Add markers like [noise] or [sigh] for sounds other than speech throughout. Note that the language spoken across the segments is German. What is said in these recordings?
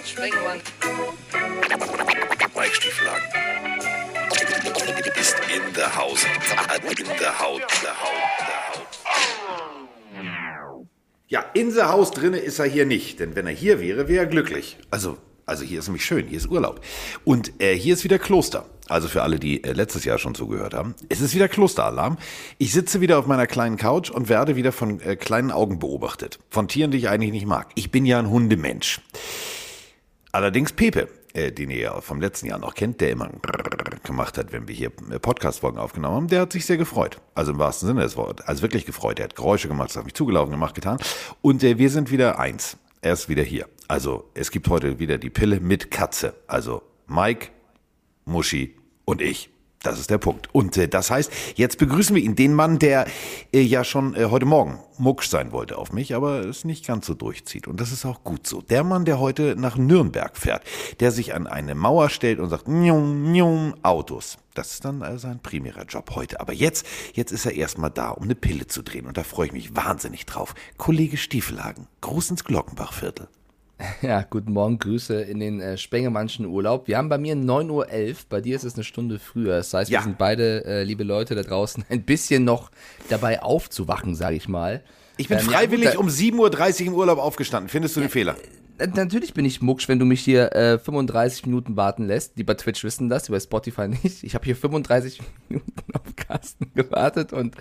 Carsten Sprengemann. Weichstieflagen. Ist in der Haus. In der Haut. Der Haut. Der Haut. Ja, in the Haus drinne ist er hier nicht, denn wenn er hier wäre, wäre er glücklich. Also, also hier ist nämlich schön, hier ist Urlaub. Und äh, hier ist wieder Kloster. Also für alle, die äh, letztes Jahr schon zugehört haben. Es ist wieder Klosteralarm. Ich sitze wieder auf meiner kleinen Couch und werde wieder von äh, kleinen Augen beobachtet. Von Tieren, die ich eigentlich nicht mag. Ich bin ja ein Hundemensch. Allerdings Pepe, äh, den ihr ja vom letzten Jahr noch kennt, der immer gemacht hat, wenn wir hier äh, Podcast-Folgen aufgenommen haben, der hat sich sehr gefreut. Also im wahrsten Sinne des Wortes. Also wirklich gefreut. Er hat Geräusche gemacht, ist auf mich zugelaufen, gemacht, getan. Und äh, wir sind wieder eins. Er ist wieder hier. Also es gibt heute wieder die Pille mit Katze. Also Mike, Muschi und ich. Das ist der Punkt. Und äh, das heißt, jetzt begrüßen wir ihn, den Mann, der äh, ja schon äh, heute Morgen mucksch sein wollte auf mich, aber es nicht ganz so durchzieht. Und das ist auch gut so. Der Mann, der heute nach Nürnberg fährt, der sich an eine Mauer stellt und sagt, njum, njum, Autos. Das ist dann äh, sein primärer Job heute. Aber jetzt, jetzt ist er erstmal da, um eine Pille zu drehen. Und da freue ich mich wahnsinnig drauf. Kollege Stiefelhagen, Gruß ins Glockenbachviertel. [laughs] Ja, guten Morgen, Grüße in den äh, Spengemannschen Urlaub. Wir haben bei mir 9.11 Uhr, bei dir ist es eine Stunde früher. Das heißt, Ja. wir sind beide, äh, liebe Leute da draußen, [laughs] ein bisschen noch dabei aufzuwachen, sage ich mal. Ich bin Ähm, ja, freiwillig gut, da- um 7.30 Uhr im Urlaub aufgestanden. Findest du den Fehler? Natürlich bin ich mucksch, wenn du mich hier äh, 35 Minuten warten lässt. Die bei Twitch wissen das, die bei Spotify [laughs] nicht. Ich habe hier 35 Minuten auf Carsten gewartet und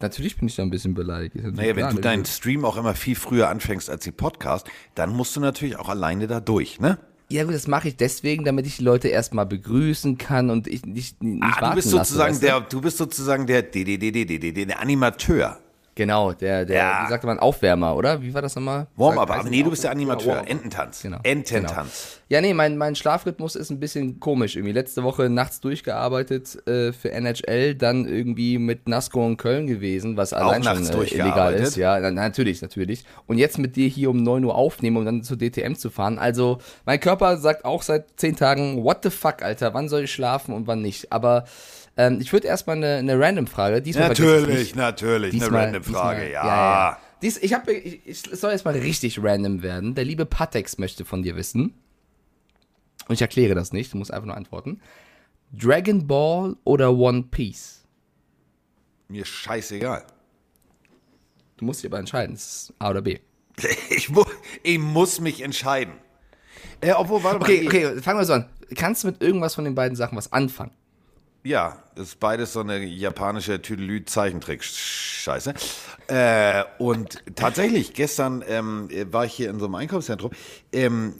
natürlich bin ich da ein bisschen beleidigt. Naja, wenn du ne? deinen Stream auch immer viel früher anfängst als die Podcast, dann musst du natürlich auch alleine da durch, ne? Ja gut, das mache ich deswegen, damit ich die Leute erstmal begrüßen kann und ich nicht, nicht Ah, du warten bist lasse, sozusagen du? der, du bist sozusagen der, der, der, der, der, der, der Animateur. Genau, der, der, Ja. wie sagte man, Aufwärmer, oder? Wie war das nochmal? Warm-up, aber nee, du bist der? Animateur. Ja. Ententanz. Genau. Ententanz. Ja, nee, mein, mein Schlafrhythmus ist ein bisschen komisch irgendwie. Letzte Woche nachts durchgearbeitet äh, für NHL, dann irgendwie mit Nasco in Köln gewesen, was allein schon nachts äh, illegal ist. Ja, na, natürlich, natürlich. Und jetzt mit dir hier um 9 Uhr aufnehmen, um dann zur DTM zu fahren. Also, mein Körper sagt auch seit 10 Tagen, what the fuck, Alter, wann soll ich schlafen und wann nicht? Aber ähm, ich würde erstmal eine, eine Random-Frage. Natürlich, nicht. natürlich. Diesmal- eine random Frage, diesmal- ja. ja, ja. Dies, ich hab, ich, ich, es soll jetzt mal richtig random werden. Der liebe Patex möchte von dir wissen. Und ich erkläre das nicht, du musst einfach nur antworten. Dragon Ball oder One Piece? Mir scheißegal. Du musst dich aber entscheiden, es ist A oder B. [laughs] Ich, mu ich muss mich entscheiden. Äh, obwohl, warte mal. Okay, okay, fangen wir so an. Kannst du mit irgendwas von den beiden Sachen was anfangen? Ja, das ist beides so eine japanische Tüdelü-Zeichentrick-Scheiße. Äh, und tatsächlich, gestern ähm, war ich hier in so einem Einkaufszentrum ähm,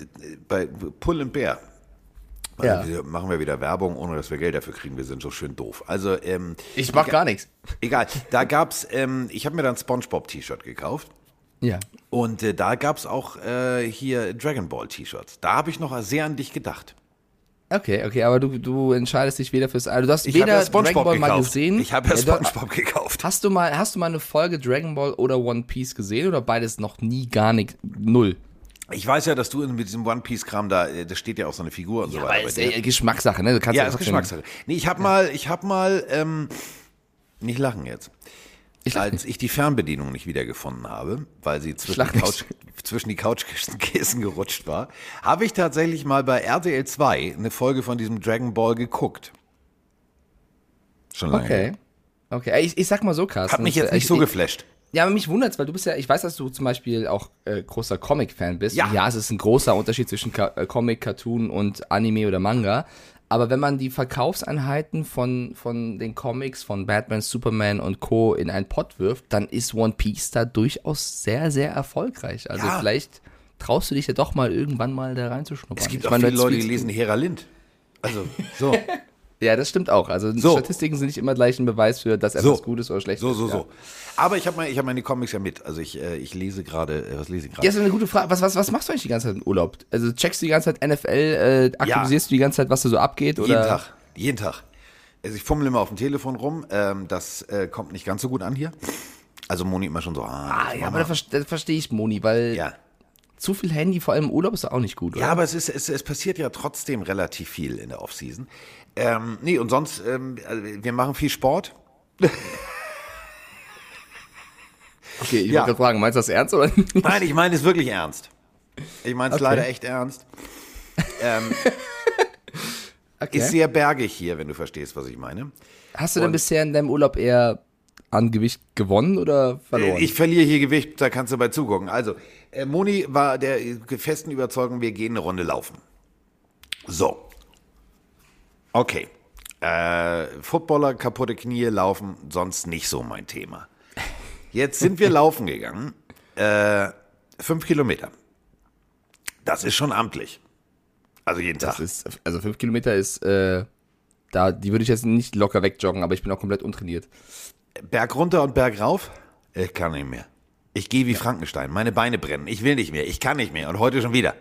bei Pull and Bear. Ja. Also machen wir wieder Werbung, ohne dass wir Geld dafür kriegen. Wir sind so schön doof. Also, ähm, Ich mach gar nichts. egal. Da gab's, ähm, ich habe mir dann SpongeBob-T-Shirt gekauft. Ja. Und äh, da gab's auch äh, hier Dragon Ball T-Shirts. Da habe ich noch sehr an dich gedacht. Okay, okay, aber du, du entscheidest dich weder fürs also du hast Ich weder ja SpongeBob Dragon Ball mal gekauft. gesehen. Ich habe ja SpongeBob gekauft. Hast du mal, hast du mal eine Folge Dragon Ball oder One Piece gesehen oder beides noch nie, gar nicht, null? Ich weiß ja, dass du mit diesem One Piece Kram da, äh, da steht ja auch so eine Figur und so weiter. Aber ist äh, Geschmackssache, ne? Du kannst ja, ja ist Geschmackssache. Nee, ich habe mal, ich habe mal, ähm, nicht lachen jetzt. Als ich die Fernbedienung nicht wiedergefunden habe, weil sie zwischen die, Couch, zwischen die Couchkissen gerutscht war, habe ich tatsächlich mal bei RTL 2 eine Folge von diesem Dragon Ball geguckt. Schon lange. Okay. Okay, ich, ich sag mal so, Carsten. Hat mich jetzt nicht ich, so geflasht. Ja, aber mich wundert's, weil du bist ja, ich weiß, dass du zum Beispiel auch äh, großer Comic-Fan bist. Ja. Ja, es ist ein großer Unterschied zwischen Ka äh, Comic, Cartoon und Anime oder Manga. Aber wenn man die Verkaufseinheiten von, von den Comics von Batman, Superman und Co. in einen Pot wirft, dann ist One Piece da durchaus sehr, sehr erfolgreich. Also Ja. vielleicht traust du dich ja doch mal irgendwann mal da reinzuschnuppern. Es gibt Ich auch meine, viele Leute, die lesen Hera Lind. Also, so. [laughs] Ja, das stimmt auch. Also So. Statistiken sind nicht immer gleich ein Beweis für, dass So. etwas gut ist oder schlecht So, ist. so, ja. so. Aber ich habe mein, ich hab meine Comics ja mit. Also ich, äh, ich lese gerade, äh, was lese ich gerade? Ja, ist eine gute Frage. Was, was, was machst du eigentlich die ganze Zeit im Urlaub? Also checkst du die ganze Zeit NFL, äh, aktualisierst du die ganze Zeit, was da so abgeht? Oder? Jeden Tag. Jeden Tag. Also ich fummel immer auf dem Telefon rum. Ähm, das äh, kommt nicht ganz so gut an hier. Also Moni immer schon so, ah, Ah, ja, aber da verstehe versteh ich Moni, weil ja. zu viel Handy, vor allem im Urlaub, ist auch nicht gut, oder? Ja, aber es, ist, es, es passiert ja trotzdem relativ viel in der Offseason. Ähm, nee, und sonst, ähm, also wir machen viel Sport. [laughs] okay, ich ja. wollte fragen, meinst du das ernst oder nicht? Nein, ich meine es wirklich ernst. Ich meine es Okay. leider echt ernst. Ähm, [laughs] Okay. Ist sehr bergig hier, wenn du verstehst, was ich meine. Hast du denn und- bisher in deinem Urlaub eher an Gewicht gewonnen oder verloren? Ich verliere hier Gewicht, da kannst du bei zugucken. Also, äh, Moni war der festen Überzeugung, wir gehen eine Runde laufen. So. Okay. Äh, Footballer, kaputte Knie, laufen, sonst nicht so mein Thema. Jetzt sind wir [laughs] laufen gegangen. Äh, fünf Kilometer. Das ist schon amtlich. Also jeden das Tag. ist, also fünf Kilometer ist, äh, da, die würde ich jetzt nicht locker wegjoggen, aber ich bin auch komplett untrainiert. Berg runter und Berg rauf? Ich kann nicht mehr. Ich gehe wie Frankenstein. Meine Beine brennen. Ich will nicht mehr. Ich kann nicht mehr. Und heute schon wieder.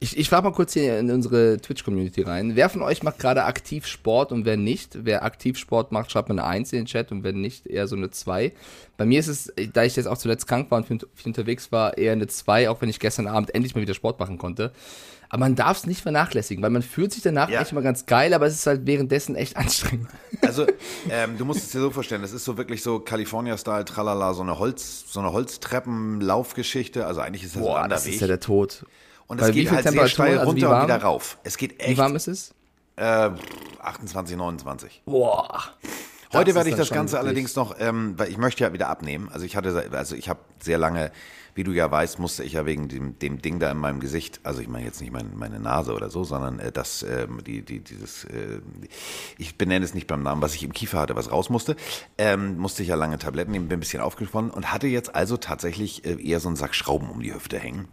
Ich, ich frage mal kurz hier in unsere Twitch-Community rein. Wer von euch macht gerade aktiv Sport und wer nicht? Wer aktiv Sport macht, schreibt mir eine 1 in den Chat und wenn nicht, eher so eine 2. Bei mir ist es, da ich jetzt auch zuletzt krank war und viel, viel unterwegs war, eher eine 2, auch wenn ich gestern Abend endlich mal wieder Sport machen konnte. Aber man darf es nicht vernachlässigen, weil man fühlt sich danach Ja. echt mal ganz geil, aber es ist halt währenddessen echt anstrengend. Also, [laughs] ähm, du musst es dir so vorstellen, das ist so wirklich so California-Style, tralala, so eine Holz, so eine Holztreppen-Laufgeschichte. Also eigentlich ist das ein Boah, anderer das ist ja der Tod. Und Bei es wie geht halt sehr steil Also wie runter und wieder rauf. Es geht Wie echt warm ist es? äh, 28, 29. Boah. Heute werde ich das Ganze wirklich- allerdings noch, ähm, weil ich möchte ja wieder abnehmen. Also ich hatte, also ich habe sehr lange, wie du ja weißt, musste ich ja wegen dem, dem Ding da in meinem Gesicht, also ich meine jetzt nicht mein, meine Nase oder so, sondern äh, das, ähm, die, die, dieses, äh, ich benenne es nicht beim Namen, was ich im Kiefer hatte, was raus musste, ähm, musste ich ja lange Tabletten nehmen, bin ein bisschen aufgesponnen und hatte jetzt also tatsächlich äh, eher so einen Sack Schrauben um die Hüfte hängen.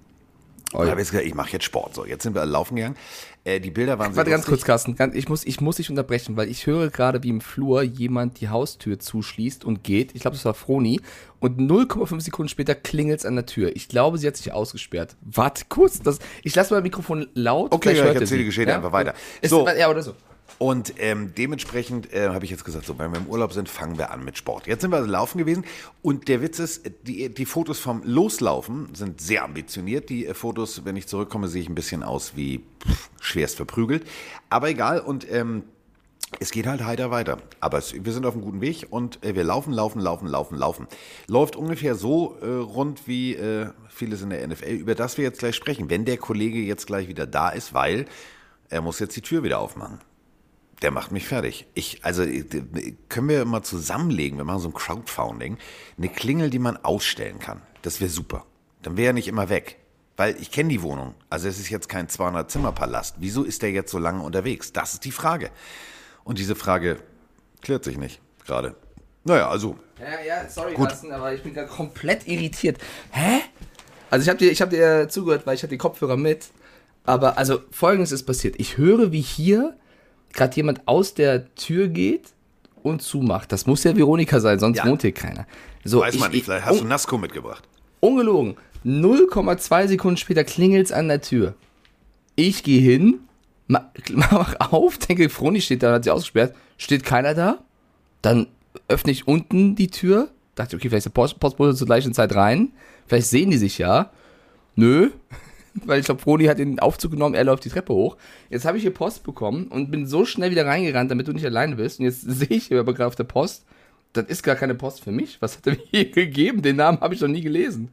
Oh, ja. habe jetzt gesagt, ich mache jetzt Sport. So, jetzt sind wir alle laufen gegangen. Äh, die Bilder waren Warte ganz kurz, Carsten. Ich muss, ich muss dich unterbrechen, weil ich höre gerade, wie im Flur jemand die Haustür zuschließt und geht. Ich glaube, das war Froni. Und 0,5 Sekunden später klingelt es an der Tür. Ich glaube, sie hat sich ausgesperrt. Warte kurz. Das, ich lasse mal Mikrofon laut. Okay, ja, ich er erzähle die Geschichte einfach weiter. Ist, So. Ja, oder so. Und ähm, dementsprechend äh, habe ich jetzt gesagt, so, wenn wir im Urlaub sind, fangen wir an mit Sport. Jetzt sind wir also laufen gewesen und der Witz ist, die, die Fotos vom Loslaufen sind sehr ambitioniert. Die äh, Fotos, wenn ich zurückkomme, sehe ich ein bisschen aus wie pff, schwerst verprügelt. Aber egal und ähm, es geht halt heiter weiter. Aber es, wir sind auf einem guten Weg und äh, wir laufen, laufen, laufen, laufen, laufen. Läuft ungefähr so äh, rund wie äh, vieles in der NFL, über das wir jetzt gleich sprechen. Wenn der Kollege jetzt gleich wieder da ist, weil er muss jetzt die Tür wieder aufmachen. Der macht mich fertig. Ich, also äh, können wir mal zusammenlegen, wir machen so ein Crowdfunding, eine Klingel, die man ausstellen kann. Das wäre super. Dann wäre er nicht immer weg. Weil ich kenne die Wohnung. Also es ist jetzt kein 200-Zimmer-Palast. Wieso ist der jetzt so lange unterwegs? Das ist die Frage. Und diese Frage klärt sich nicht gerade. Naja, also Ja, ja, sorry, Gut. Carsten, aber ich bin gerade komplett irritiert. Hä? Also ich habe dir, ich hab dir zugehört, weil ich hatte die Kopfhörer mit. Aber also folgendes ist passiert. Ich höre, wie hier gerade jemand aus der Tür geht und zumacht. Das muss ja Veronika sein, sonst Ja. wohnt hier keiner. So, weiß ich, man nicht. ich- Vielleicht hast du un- Nasco mitgebracht. Ungelogen. 0,2 Sekunden später klingelt's an der Tür. Ich gehe hin, ma- [laughs] mach auf, denke, Froni steht da, hat sie ausgesperrt. Steht keiner da. Dann öffne ich unten die Tür. Dachte, okay, vielleicht ist der Post Postbote zur gleichen Zeit rein. Vielleicht sehen die sich ja. Nö. Weil ich glaube, Froni hat den Aufzug genommen, er läuft die Treppe hoch. Jetzt habe ich hier Post bekommen und bin so schnell wieder reingerannt, damit du nicht alleine bist. Und jetzt [laughs] sehe ich hier aber gerade auf der Post, das ist gar keine Post für mich. Was hat er mir hier gegeben? Den Namen habe ich noch nie gelesen.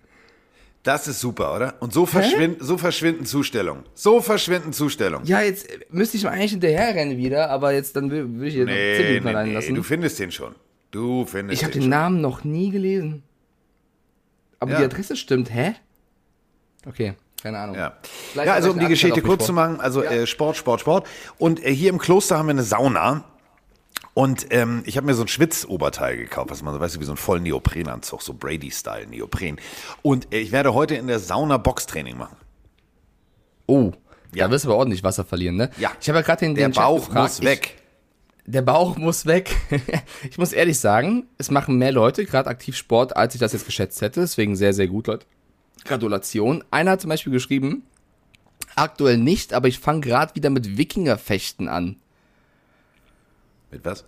Das ist super, oder? Und so, verschwind, so verschwinden Zustellungen. So verschwinden Zustellungen. Ja, jetzt äh, müsste ich mal eigentlich hinterherrennen wieder, aber jetzt dann will, will ich hier noch 10 Nee, Minuten nee, allein nee, lassen. du findest den schon. Du findest ich habe den den. Namen noch nie gelesen. Aber Ja. die Adresse stimmt, hä? Okay, keine Ahnung. Ja, ja also um die Geschichte kurz zu machen, also Ja. äh, Sport, Sport, Sport. Und äh, hier im Kloster haben wir eine Sauna. Und ähm, ich habe mir so ein Schwitzoberteil gekauft, was man so weißt du, wie so ein vollen Neoprenanzug, so Brady-Style Neopren. Und äh, ich werde heute in der Sauna Boxtraining machen. Oh, Ja. da wirst du aber ordentlich Wasser verlieren, ne? Ja. Ich habe ja gerade den, Der den Chat Bauch gefragt. muss weg. Ich, der Bauch muss weg. [laughs] ich muss ehrlich sagen, es machen mehr Leute gerade aktiv Sport, als ich das jetzt geschätzt hätte. Deswegen sehr, sehr gut, Leute. Gratulation. Einer hat zum Beispiel geschrieben, aktuell nicht, aber ich fange gerade wieder mit Wikingerfechten an. Mit was?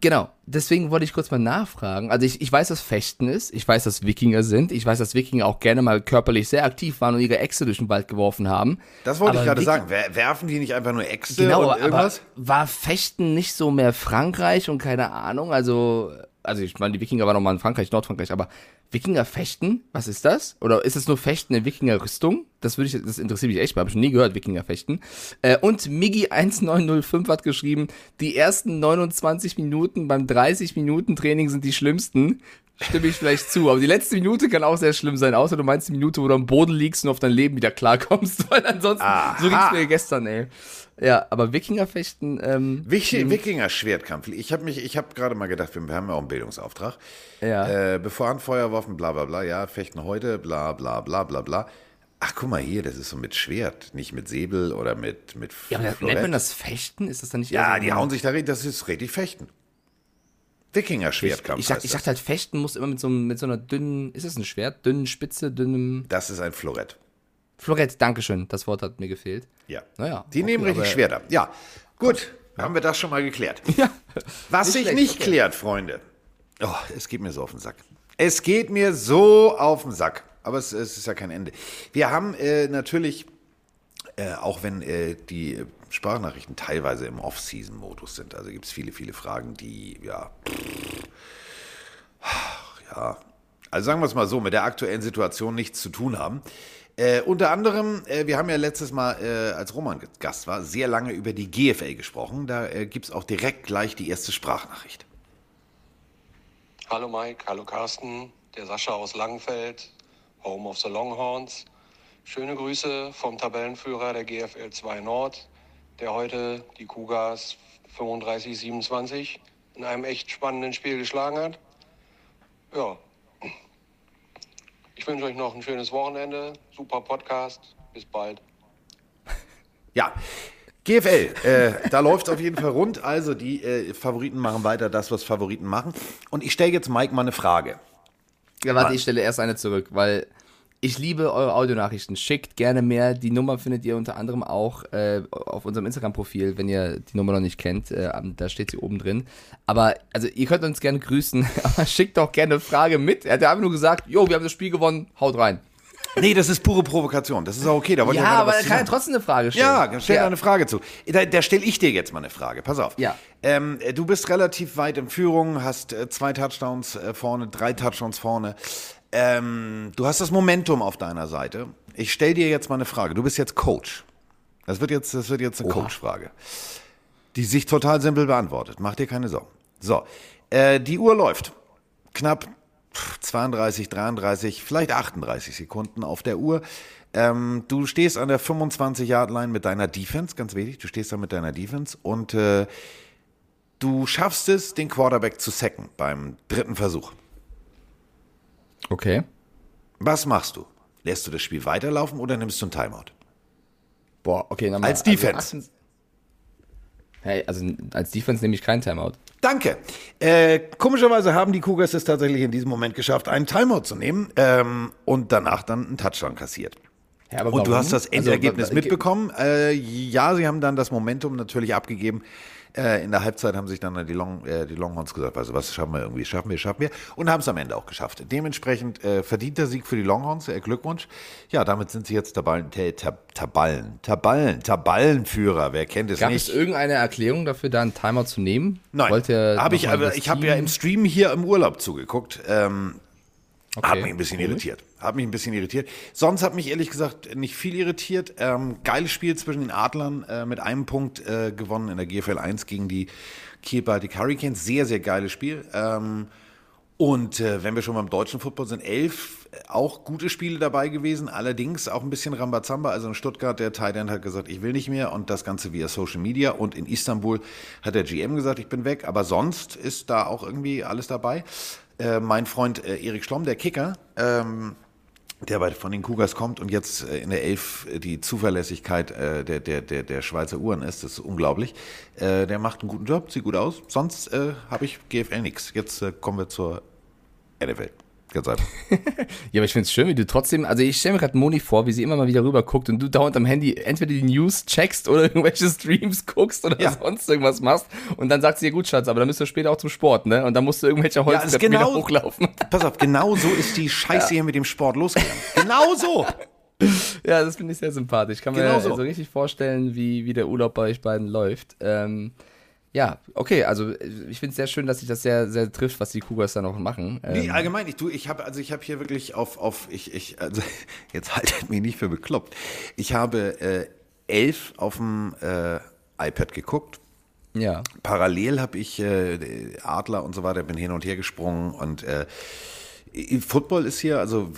Genau, deswegen wollte ich kurz mal nachfragen. Also ich, ich weiß, dass Fechten ist, ich weiß, dass Wikinger sind, ich weiß, dass Wikinger auch gerne mal körperlich sehr aktiv waren und ihre Echse durch den Wald geworfen haben. Das wollte Aber ich gerade sagen. Wer, werfen die nicht einfach nur Äxte Genau, und aber irgendwas? war Fechten nicht so mehr Frankreich und keine Ahnung, also also ich meine, die Wikinger waren noch mal in Frankreich, Nordfrankreich, aber Wikinger fechten, was ist das? Oder ist es nur Fechten in Wikinger-Rüstung? Das würde ich, das interessiert mich echt habe ich noch nie gehört, Wikinger fechten. Äh, und Miggy1905 hat geschrieben, die ersten 29 Minuten beim 30 Minuten Training sind die schlimmsten. Stimme ich vielleicht zu, aber die letzte Minute kann auch sehr schlimm sein, außer du meinst die Minute, wo du am Boden liegst und auf dein Leben wieder klarkommst, [laughs] weil ansonsten, Aha. so ging's mir gestern, ey. Ja, aber Wikingerfechten, ähm, Wikinger-Schwertkampf. Ich habe mich, ich habe gerade mal gedacht, wir haben ja auch einen Bildungsauftrag. Ja. Äh, bevor an Feuerwaffen, bla bla bla, ja, fechten heute, bla bla bla bla bla. Ach, guck mal hier, das ist so mit Schwert, nicht mit Säbel oder mit mit ja, aber nennt man das Fechten? Ist das dann nicht Ja, so- die hauen sich da, das ist richtig Fechten. Wikinger-Schwertkampf. Ich, ich das. dachte halt, Fechten muss immer mit so, mit so einer dünnen, ist das ein Schwert? Dünnen Spitze, dünnem. das ist ein Florett. Florett, Dankeschön, das Wort hat mir gefehlt. Ja. Naja, Die okay, nehmen richtig aber- Schwerter. Ja. Gut, haben wir das schon mal geklärt. [laughs] Ja. Was sich nicht okay. klärt, Freunde. Oh, es geht mir so auf den Sack. Es geht mir so auf den Sack. Aber es, es ist ja kein Ende. Wir haben äh, natürlich, äh, auch wenn äh, die Sprachnachrichten teilweise im Off-Season-Modus sind, also gibt es viele, viele Fragen, die, ja, ja, also sagen wir es mal so, mit der aktuellen Situation nichts zu tun haben. Äh, unter anderem, äh, wir haben ja letztes Mal, äh, als Roman Gast war, sehr lange über die GFL gesprochen. Da äh, gibt es auch direkt gleich die erste Sprachnachricht. Hallo Mike, hallo Carsten, der Sascha aus Langenfeld, Home of the Longhorns. Schöne Grüße vom Tabellenführer der GFL 2 Nord, der heute die Cougars 35-27 in einem echt spannenden Spiel geschlagen hat. Ja, ich wünsche euch noch ein schönes Wochenende, super Podcast, bis bald. [laughs] Ja, GFL, äh, da läuft es auf jeden Fall rund. Also die äh, Favoriten machen weiter das, was Favoriten machen. Und ich stelle jetzt Mike mal eine Frage. Ja, warte, ich stelle erst eine zurück, weil ich liebe eure Audionachrichten. Schickt gerne mehr. Die Nummer findet ihr unter anderem auch äh, auf unserem Instagram-Profil, wenn ihr die Nummer noch nicht kennt. Äh, da steht sie oben drin. Aber, also, ihr könnt uns gerne grüßen, [laughs] aber schickt doch gerne eine Frage mit. Er hat ja einfach nur gesagt, jo, wir haben das Spiel gewonnen, haut rein. Nee, das ist pure Provokation. Das ist auch okay. Da Ja, gerade aber er kann ja trotzdem eine Frage stellen. Ja, stell Ja. eine Frage zu. Da, da stelle ich dir jetzt mal eine Frage. Pass auf. Ja. Ähm, du bist relativ weit in Führung, hast äh, zwei Touchdowns äh, vorne, drei Touchdowns vorne. Ähm, du hast das Momentum auf deiner Seite. Ich stelle dir jetzt mal eine Frage. Du bist jetzt Coach. Das wird jetzt, das wird jetzt eine Coach-Frage. Die sich total simpel beantwortet. Mach dir keine Sorgen. So, äh, die Uhr läuft. Knapp pff, 32, 33, vielleicht 38 Sekunden auf der Uhr. Ähm, du stehst an der 25-Yard-Line mit deiner Defense, ganz wichtig. Du stehst da mit deiner Defense und äh, du schaffst es, den Quarterback zu sacken beim dritten Versuch. Okay. Was machst du? Lässt du das Spiel weiterlaufen oder nimmst du einen Timeout? Boah, okay. Nochmal. Als Defense. Also, 18 hey, also als Defense nehme ich keinen Timeout. Danke. Äh, komischerweise haben die Cougars es tatsächlich in diesem Moment geschafft, einen Timeout zu nehmen ähm, und danach dann einen Touchdown kassiert. Ja, aber Und du warum? hast das Also, Endergebnis wa- mitbekommen. Äh, ja, sie haben dann das Momentum natürlich abgegeben. Äh, in der Halbzeit haben sich dann die, Long, äh, die Longhorns gesagt, also was schaffen wir irgendwie, schaffen wir, schaffen wir. Und haben es am Ende auch geschafft. Dementsprechend äh, verdienter Sieg für die Longhorns, äh, Glückwunsch. Ja, damit sind sie jetzt Taballen, Tab, Taballen, Taballen, Taballenführer. Wer kennt es Gab nicht? es irgendeine Erklärung dafür, da einen Timeout zu nehmen? Nein, habe ich, aber ich habe ja im Stream hier im Urlaub zugeguckt. Ähm, Okay, Hat mich ein bisschen irritiert. Hat mich ein bisschen irritiert. Sonst hat mich ehrlich gesagt nicht viel irritiert. Ähm, geiles Spiel zwischen den Adlern äh, mit einem Punkt äh, gewonnen in der GFL 1 gegen die Kiel Baltic Hurricanes. Sehr, sehr geiles Spiel. Ähm, und äh, wenn wir schon beim deutschen Football sind, elf äh, auch gute Spiele dabei gewesen, allerdings auch ein bisschen Rambazamba. Also in Stuttgart, der End hat gesagt, ich will nicht mehr und das Ganze via Social Media. Und in Istanbul hat der GM gesagt, ich bin weg. Aber sonst ist da auch irgendwie alles dabei. Äh, mein Freund äh, Erik Schlomm, der Kicker, ähm, der bei, von den Cougars kommt und jetzt äh, in der Elf äh, die Zuverlässigkeit äh, der, der, der, der Schweizer Uhren ist, das ist unglaublich. Äh, der macht einen guten Job, sieht gut aus. Sonst äh, habe ich GFL nix. Jetzt äh, kommen wir zur NFL. Ganz einfach. [laughs] Ja, aber ich finde es schön, wie du trotzdem, also ich stelle mir gerade Moni vor, wie sie immer mal wieder rüber guckt und du dauernd am Handy entweder die News checkst oder [laughs] irgendwelche Streams guckst oder Ja. sonst irgendwas machst und dann sagt sie dir, gut, Schatz, aber dann müsst ihr später auch zum Sport, ne? Und dann musst du irgendwelche Holztreppen genau- wieder hochlaufen. [laughs] Pass auf, genau so ist die Scheiße hier mit dem Sport losgegangen. Genau so. Ja, das finde ich sehr sympathisch. Ich kann mir Genau so. so richtig vorstellen, wie, wie der Urlaub bei euch beiden läuft. Ähm, Ja, okay, also äh, ich finde es sehr schön, dass sich das sehr, sehr trifft, was die Cougars da noch machen. Nee, Ähm, allgemein, ich, du, ich habe also ich habe hier wirklich auf, auf ich, ich, also [laughs] jetzt haltet mich nicht für bekloppt. Ich habe äh, elf auf dem äh, iPad geguckt. ja. Parallel habe ich äh, Adler und so weiter, bin hin und her gesprungen und äh, Football ist hier, also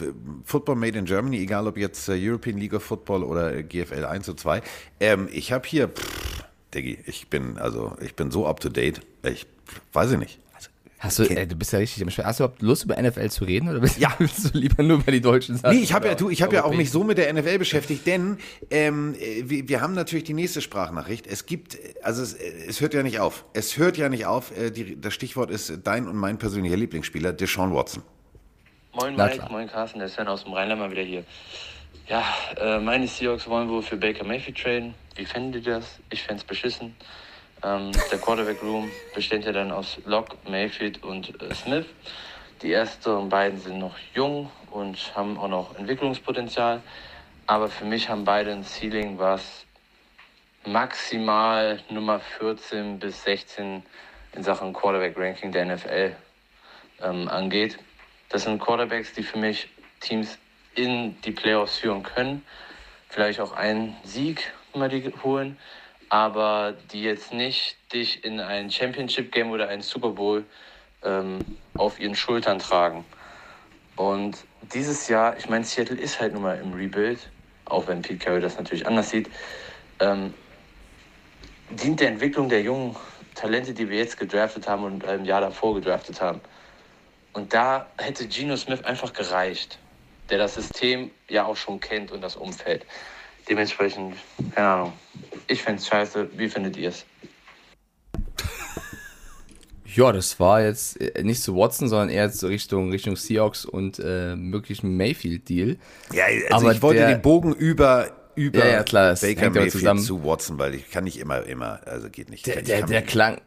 Football made in Germany, egal ob jetzt äh, European League of Football oder GFL 1 und 2. Ähm, ich habe hier, pff, Diggi, ich bin, also ich bin so up to date. Ich weiß ich nicht. Also, Hast du, äh, du bist ja richtig am Schwer. Hast du überhaupt Lust, über NFL zu reden? Oder bist, Ja. [laughs] willst du lieber nur über die deutschen Sachen? Nee, ich habe ja, du, ich habe ja auch nicht so. mit der NFL beschäftigt, denn ähm, äh, wir, wir haben natürlich die nächste Sprachnachricht. Es gibt, äh, also es, äh, es hört ja nicht auf. Es hört ja nicht auf. Äh, die, das Stichwort ist dein und mein persönlicher Lieblingsspieler, Deshaun Watson. Moin Mike, moin Carsten, der Sven aus dem Rheinland mal wieder hier. Ja, äh, meine Seahawks wollen wohl für Baker Mayfield traden. Wie fänden die das? Ich fände es beschissen. Ähm, der Quarterback Room besteht ja dann aus Locke, Mayfield und äh, Smith. Die ersten beiden sind noch jung und haben auch noch Entwicklungspotenzial. Aber für mich haben beide ein Ceiling, was maximal Nummer 14 bis 16 in Sachen Quarterback-Ranking der NFL ähm, angeht. Das sind Quarterbacks, die für mich Teams in die Playoffs führen können. Vielleicht auch einen Sieg mal die holen, aber die jetzt nicht dich in ein Championship-Game oder ein Super Bowl ähm, auf ihren Schultern tragen. Und dieses Jahr, ich meine, Seattle ist halt nun mal im Rebuild, auch wenn Pete Carroll das natürlich anders sieht, ähm, dient der Entwicklung der jungen Talente, die wir jetzt gedraftet haben und im Jahr davor gedraftet haben. Und da hätte Geno Smith einfach gereicht, der das System ja auch schon kennt und das Umfeld. Dementsprechend, keine Ahnung. Ich fände es scheiße. Wie findet ihr es? [laughs] Ja, das war jetzt äh, nicht zu Watson, sondern eher so Richtung, Richtung Seahawks und äh, möglichen Mayfield-Deal. Ja, also Aber ich wollte der- den Bogen über über Ja, ja, klar, das Baker Mayfield zusammen. zu Watson, weil ich kann nicht immer immer, also geht nicht. Der, der, der klang.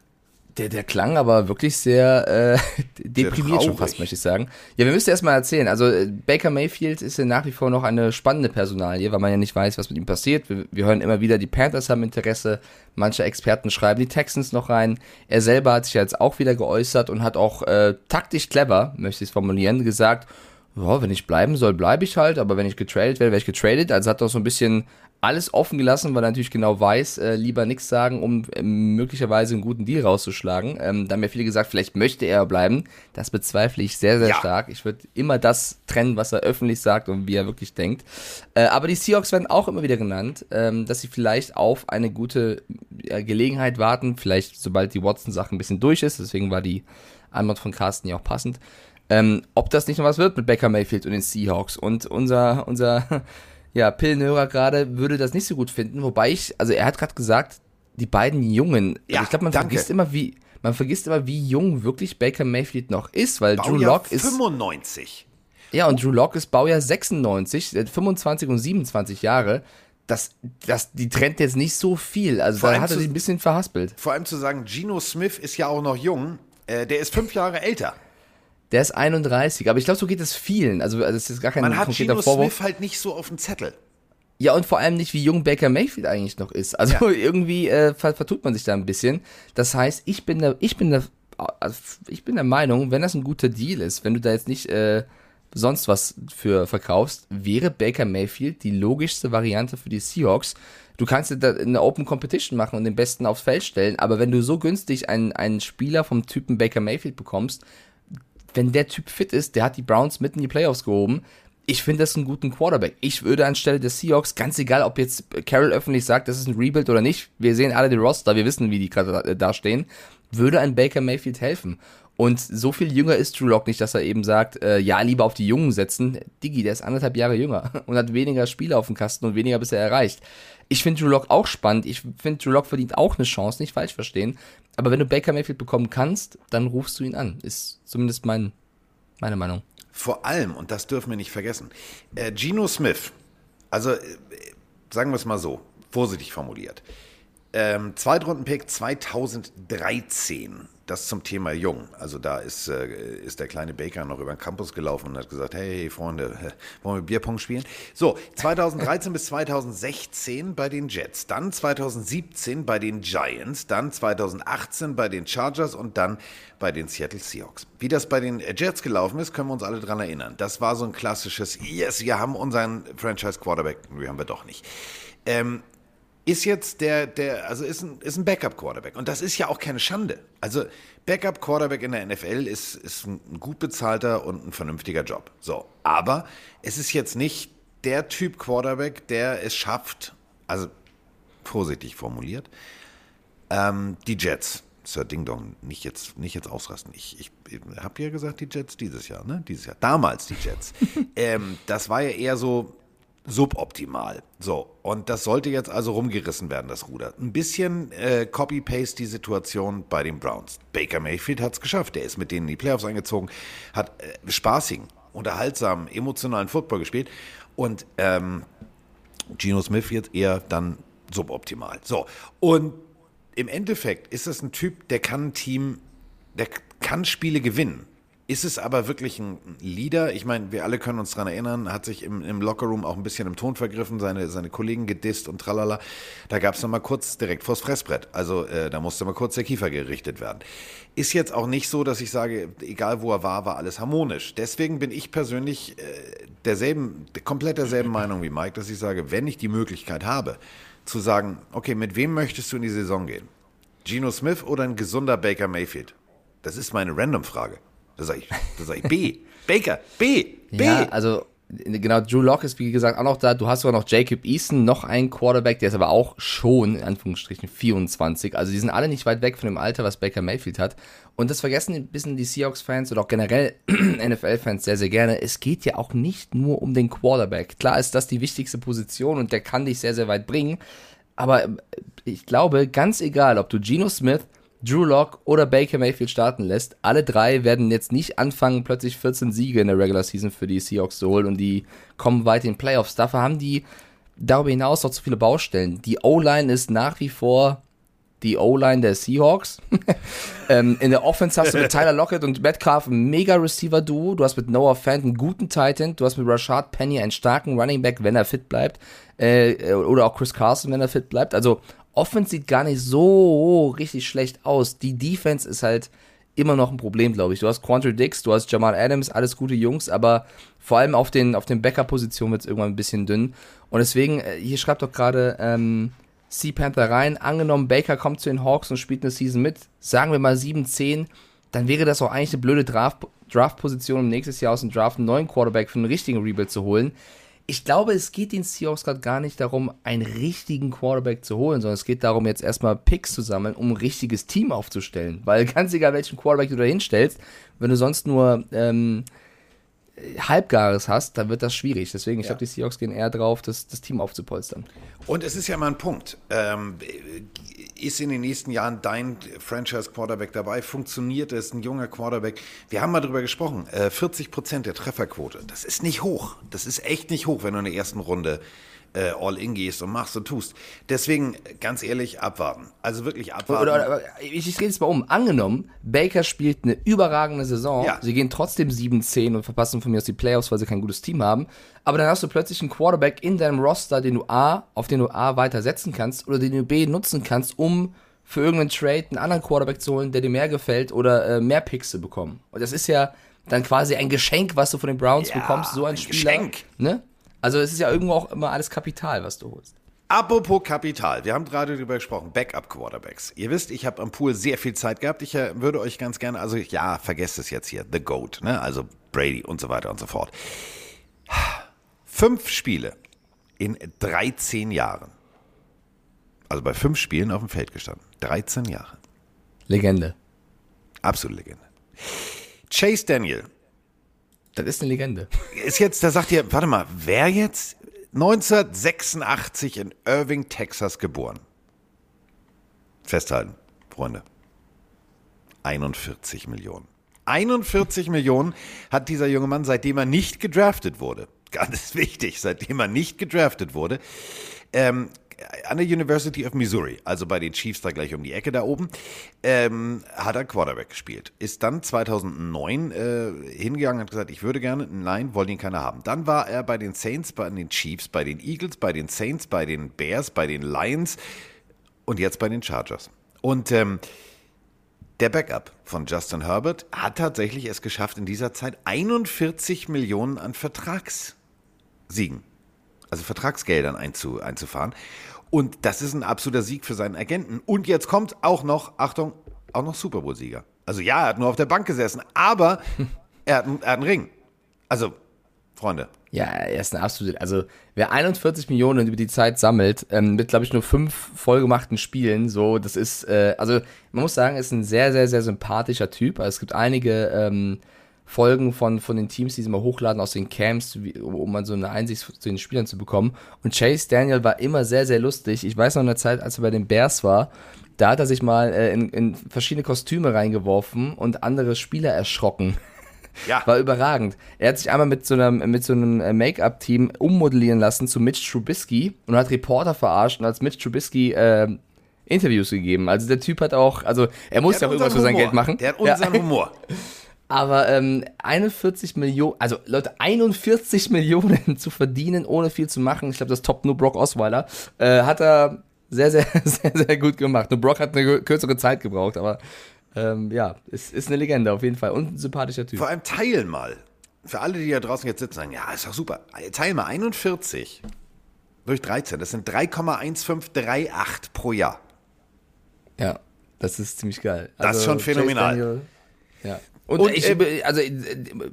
Der, der klang aber wirklich sehr äh, [laughs] deprimiert schon traurig. fast, möchte ich sagen. Ja, wir müssen erst mal erzählen. Also äh, Baker Mayfield ist ja nach wie vor noch eine spannende Personalie, weil man ja nicht weiß, was mit ihm passiert. Wir, wir hören immer wieder, die Panthers haben Interesse, manche Experten schreiben die Texans noch rein. Er selber hat sich ja jetzt auch wieder geäußert und hat auch äh, taktisch clever, möchte ich es formulieren, gesagt, ja, wenn ich bleiben soll, bleibe ich halt, aber wenn ich getradet werde, werde ich getradet. Also hat er so ein bisschen alles offen gelassen, weil er natürlich genau weiß, äh, lieber nichts sagen, um äh, möglicherweise einen guten Deal rauszuschlagen. Ähm, da haben ja viele gesagt, vielleicht möchte er bleiben. Das bezweifle ich sehr, sehr Ja. stark. Ich würde immer das trennen, was er öffentlich sagt und wie er wirklich denkt. Äh, aber die Seahawks werden auch immer wieder genannt, ähm, dass sie vielleicht auf eine gute Gelegenheit warten, vielleicht sobald die Watson-Sache ein bisschen durch ist. Deswegen war die Antwort von Carsten ja auch passend. Ähm, ob das nicht noch was wird mit Baker Mayfield und den Seahawks. Und unser, unser ja, Pillenhörer gerade würde das nicht so gut finden, wobei ich, also er hat gerade gesagt, die beiden Jungen, Ja, also ich glaube, man danke. vergisst immer, wie, man vergisst immer, wie jung wirklich Baker Mayfield noch ist, weil Drew Baujahr Lock ist, 95. ja, und Drew Lock ist Baujahr 96, der hat 25 und 27 Jahre. Das, das, die trennt jetzt nicht so viel. Also Vor da hat er sich ein bisschen verhaspelt. Vor allem zu sagen, Geno Smith ist ja auch noch jung. Äh, der ist fünf Jahre älter. Der ist 31, aber ich glaube, so geht es vielen. Also, also das ist gar kein Man hat Geno Vorwurf. Smith halt nicht so auf dem Zettel. Ja, und vor allem nicht, wie jung Baker Mayfield eigentlich noch ist. Also Ja. [laughs] irgendwie äh, ver vertut man sich da ein bisschen. Das heißt, ich bin der, ich bin der, also ich bin der Meinung, wenn das ein guter Deal ist, wenn du da jetzt nicht äh, sonst was für verkaufst, wäre Baker Mayfield die logischste Variante für die Seahawks. Du kannst dir da eine Open Competition machen und den Besten aufs Feld stellen, aber wenn du so günstig einen, einen Spieler vom Typen Baker Mayfield bekommst, wenn der Typ fit ist, der hat die Browns mitten in die Playoffs gehoben. Ich finde das einen guten Quarterback. Ich würde anstelle des Seahawks, ganz egal, ob jetzt Carroll öffentlich sagt, das ist ein Rebuild oder nicht, wir sehen alle die Roster, wir wissen, wie die gerade da- da stehen, würde ein Baker Mayfield helfen. Und so viel jünger ist Drew Lock nicht, dass er eben sagt, äh, ja, lieber auf die Jungen setzen. Diggi, der ist anderthalb Jahre jünger [laughs] und hat weniger Spiele auf dem Kasten und weniger bisher erreicht. Ich finde Drew Lock auch spannend. Ich finde, Drew Lock verdient auch eine Chance, nicht falsch verstehen. Aber wenn du Baker Mayfield bekommen kannst, dann rufst du ihn an. Ist zumindest mein, meine Meinung. Vor allem, und das dürfen wir nicht vergessen, äh, Geno Smith, also äh, sagen wir es mal so, vorsichtig formuliert, Ähm, Zweitrunden-Pick 2013. Das zum Thema Jung. Also da ist, äh, ist der kleine Baker noch über den Campus gelaufen und hat gesagt, hey Freunde, wollen wir Bierpong spielen? So, 2013 [laughs] bis 2016 bei den Jets, dann 2017 bei den Giants, dann 2018 bei den Chargers und dann bei den Seattle Seahawks. Wie das bei den Jets gelaufen ist, können wir uns alle dran erinnern. Das war so ein klassisches, yes, wir haben unseren Franchise Quarterback, wir haben wir doch nicht. Ähm, ist jetzt der, der, also ist ein, ist ein Backup-Quarterback. Und das ist ja auch keine Schande. Also Backup-Quarterback in der NFL ist, ist ein gut bezahlter und ein vernünftiger Job. So. Aber es ist jetzt nicht der Typ Quarterback, der es schafft, also vorsichtig formuliert, ähm, die Jets. Sir Ding Dong, nicht jetzt, nicht jetzt ausrasten. Ich, ich, ich habe ja gesagt, die Jets dieses Jahr, ne? Dieses Jahr. Damals die Jets. [laughs] ähm, das war ja eher so, suboptimal. So, und das sollte jetzt also rumgerissen werden, das Ruder. Ein bisschen äh, Copy-Paste die Situation bei den Browns. Baker Mayfield hat es geschafft. Der ist mit denen in die Playoffs eingezogen, hat äh, spaßigen, unterhaltsamen, emotionalen Football gespielt. Und ähm, Geno Smith jetzt eher dann suboptimal. So, und im Endeffekt ist das ein Typ, der kann ein Team, der kann Spiele gewinnen. Ist es aber wirklich ein Leader? Ich meine, wir alle können uns daran erinnern, hat sich im, im Lockerroom auch ein bisschen im Ton vergriffen, seine, seine Kollegen gedisst und tralala. Da gab es nochmal kurz direkt vors Fressbrett. Also äh, da musste mal kurz der Kiefer gerichtet werden. Ist jetzt auch nicht so, dass ich sage, egal wo er war, war alles harmonisch. Deswegen bin ich persönlich äh, derselben, komplett derselben [laughs] Meinung wie Mike, dass ich sage, wenn ich die Möglichkeit habe, zu sagen, okay, mit wem möchtest du in die Saison gehen? Geno Smith oder ein gesunder Baker Mayfield? Das ist meine Random-Frage. Da sage ich, da sag ich B. Baker, B, B. Ja, also genau, Drew Locke ist wie gesagt auch noch da. Du hast sogar noch Jacob Eason, noch einen Quarterback, der ist aber auch schon, in Anführungsstrichen, 24. Also die sind alle nicht weit weg von dem Alter, was Baker Mayfield hat. Und das vergessen ein bisschen die Seahawks-Fans oder auch generell [clears throat] NFL-Fans sehr, sehr gerne. Es geht ja auch nicht nur um den Quarterback. Klar ist das die wichtigste Position und der kann dich sehr, sehr weit bringen. Aber ich glaube, ganz egal, ob du Geno Smith, Drew Lock oder Baker Mayfield starten lässt, alle drei werden jetzt nicht anfangen, plötzlich 14 Siege in der Regular Season für die Seahawks zu holen und die kommen weit in den Playoffs. Dafür haben die darüber hinaus noch zu viele Baustellen. Die O-Line ist nach wie vor die O-Line der Seahawks. [laughs] ähm, in der Offense hast du mit [laughs] Tyler Lockett und Metcalf ein mega Receiver-Duo. Du hast mit Noah Fant einen guten Titan. Du hast mit Rashad Penny einen starken Running Back, wenn er fit bleibt. Äh, oder auch Chris Carson, wenn er fit bleibt. Also Offense sieht gar nicht so richtig schlecht aus. Die Defense ist halt immer noch ein Problem, glaube ich. Du hast Quantrill Dix, du hast Jamal Adams, alles gute Jungs, aber vor allem auf den, auf den Backup-Positionen wird es irgendwann ein bisschen dünn. Und deswegen, äh, hier schreibt doch gerade ähm, Sea Panther rein, angenommen Baker kommt zu den Hawks und spielt eine Season mit, sagen wir mal 7-10, dann wäre das auch eigentlich eine blöde Draft-Position, um nächstes Jahr aus dem Draft einen neuen Quarterback für einen richtigen Rebuild zu holen ich glaube, es geht den Seahawks gerade gar nicht darum, einen richtigen Quarterback zu holen, sondern es geht darum, jetzt erstmal Picks zu sammeln, um ein richtiges Team aufzustellen. Weil [laughs] ganz egal, welchen Quarterback du da hinstellst, wenn du sonst nur ähm, Halbgares hast, dann wird das schwierig. Deswegen, ich ja. glaube, die Seahawks gehen eher drauf, das, das Team aufzupolstern. Und es ist ja mal ein Punkt. Ähm, ist in den nächsten Jahren dein Franchise-Quarterback dabei? Funktioniert es? Ein junger Quarterback? Wir haben mal drüber gesprochen. Äh, 40 Prozent der Trefferquote. Das ist nicht hoch. Das ist echt nicht hoch, wenn du in der ersten Runde äh, all in gehst und machst und tust. Deswegen, ganz ehrlich, abwarten. Also wirklich abwarten. Oder, oder, ich, ich rede jetzt mal um. Angenommen, Baker spielt eine überragende Saison. Ja. Sie gehen trotzdem 7-10 und verpassen von mir aus die Playoffs, weil sie kein gutes Team haben. Aber dann hast du plötzlich einen Quarterback in deinem Roster, den du A, auf den du A weiter setzen kannst oder den du B nutzen kannst, um für irgendeinen Trade einen anderen Quarterback zu holen, der dir mehr gefällt oder äh, mehr Picks zu bekommen. Und das ist ja dann quasi ein Geschenk, was du von den Browns ja, bekommst, so ein, ein Spieler. Geschenk. Ne? Also es ist ja irgendwo auch immer alles Kapital, was du holst. Apropos Kapital, wir haben gerade darüber gesprochen, Backup-Quarterbacks. Ihr wisst, ich habe am Pool sehr viel Zeit gehabt. Ich äh, würde euch ganz gerne, also ja, vergesst es jetzt hier, The GOAT, ne? also Brady und so weiter und so fort. Fünf Spiele in 13 Jahren. Also bei fünf Spielen auf dem Feld gestanden. 13 Jahre. Legende. Absolute Legende. Chase Daniel, das ist eine Legende. Ist jetzt, da sagt ihr, warte mal, wer jetzt? 1986 in Irving, Texas geboren. Festhalten, Freunde. 41 Millionen. 41 Millionen hat dieser junge Mann, seitdem er nicht gedraftet wurde. Ganz [laughs] wichtig, seitdem er nicht gedraftet wurde. Ähm, an der University of Missouri, also bei den Chiefs da gleich um die Ecke da oben, ähm, hat er Quarterback gespielt. Ist dann 2009 äh, hingegangen und hat gesagt, ich würde gerne, nein, wollte ihn keiner haben. Dann war er bei den Saints, bei den Chiefs, bei den Eagles, bei den Saints, bei den Bears, bei den Lions und jetzt bei den Chargers. Und ähm, der Backup von Justin Herbert hat tatsächlich es geschafft, in dieser Zeit 41 Millionen an Vertragssiegen, also Vertragsgeldern einzu, einzufahren. Und das ist ein absoluter Sieg für seinen Agenten. Und jetzt kommt auch noch, Achtung, auch noch Super Bowl-Sieger. Also ja, er hat nur auf der Bank gesessen, aber [laughs] er hat, er hat einen Ring. Also, Freunde, Ja, er ist eine absolute. Also, wer 41 Millionen über die Zeit sammelt, ähm, mit, glaube ich, nur fünf vollgemachten Spielen, so, das ist, äh, also, man muss sagen, ist ein sehr, sehr, sehr sympathischer Typ. Also, es gibt einige ähm, Folgen von, von den Teams, die sie mal hochladen aus den Camps, wie, um mal so eine Einsicht zu den Spielern zu bekommen. Und Chase Daniel war immer sehr, sehr lustig. Ich weiß noch in der Zeit, als er bei den Bears war, da hat er sich mal äh, in, in verschiedene Kostüme reingeworfen und andere Spieler erschrocken. [laughs] Ja. War überragend. Er hat sich einmal mit so einem, mit so einem äh, Make-up-Team ummodellieren lassen zu Mitch Trubisky und hat Reporter verarscht und als Mitch Trubisky äh, Interviews gegeben. Also der Typ hat auch, also er muss ja auch irgendwas für sein Geld Humor. machen. Der hat Ja. unseren Humor. [laughs] Aber ähm, 41 Millionen, also Leute, 41 Millionen [laughs] zu verdienen, ohne viel zu machen, ich glaube, das toppt nur Brock Osweiler, äh, hat er sehr, sehr, [laughs] sehr, sehr gut gemacht. Nur Brock hat eine kürzere Zeit gebraucht, aber ähm, ja, ist, ist eine Legende auf jeden Fall und ein sympathischer Typ. Vor allem teil mal. Für alle, die da draußen jetzt sitzen, sagen, ja, ist doch super. Teil mal 41 durch 13. Das sind 3,1538 pro Jahr. Ja, das ist ziemlich geil. Das ist schon Chase phänomenal. Daniel, ja. Und, Und, ich, also äh,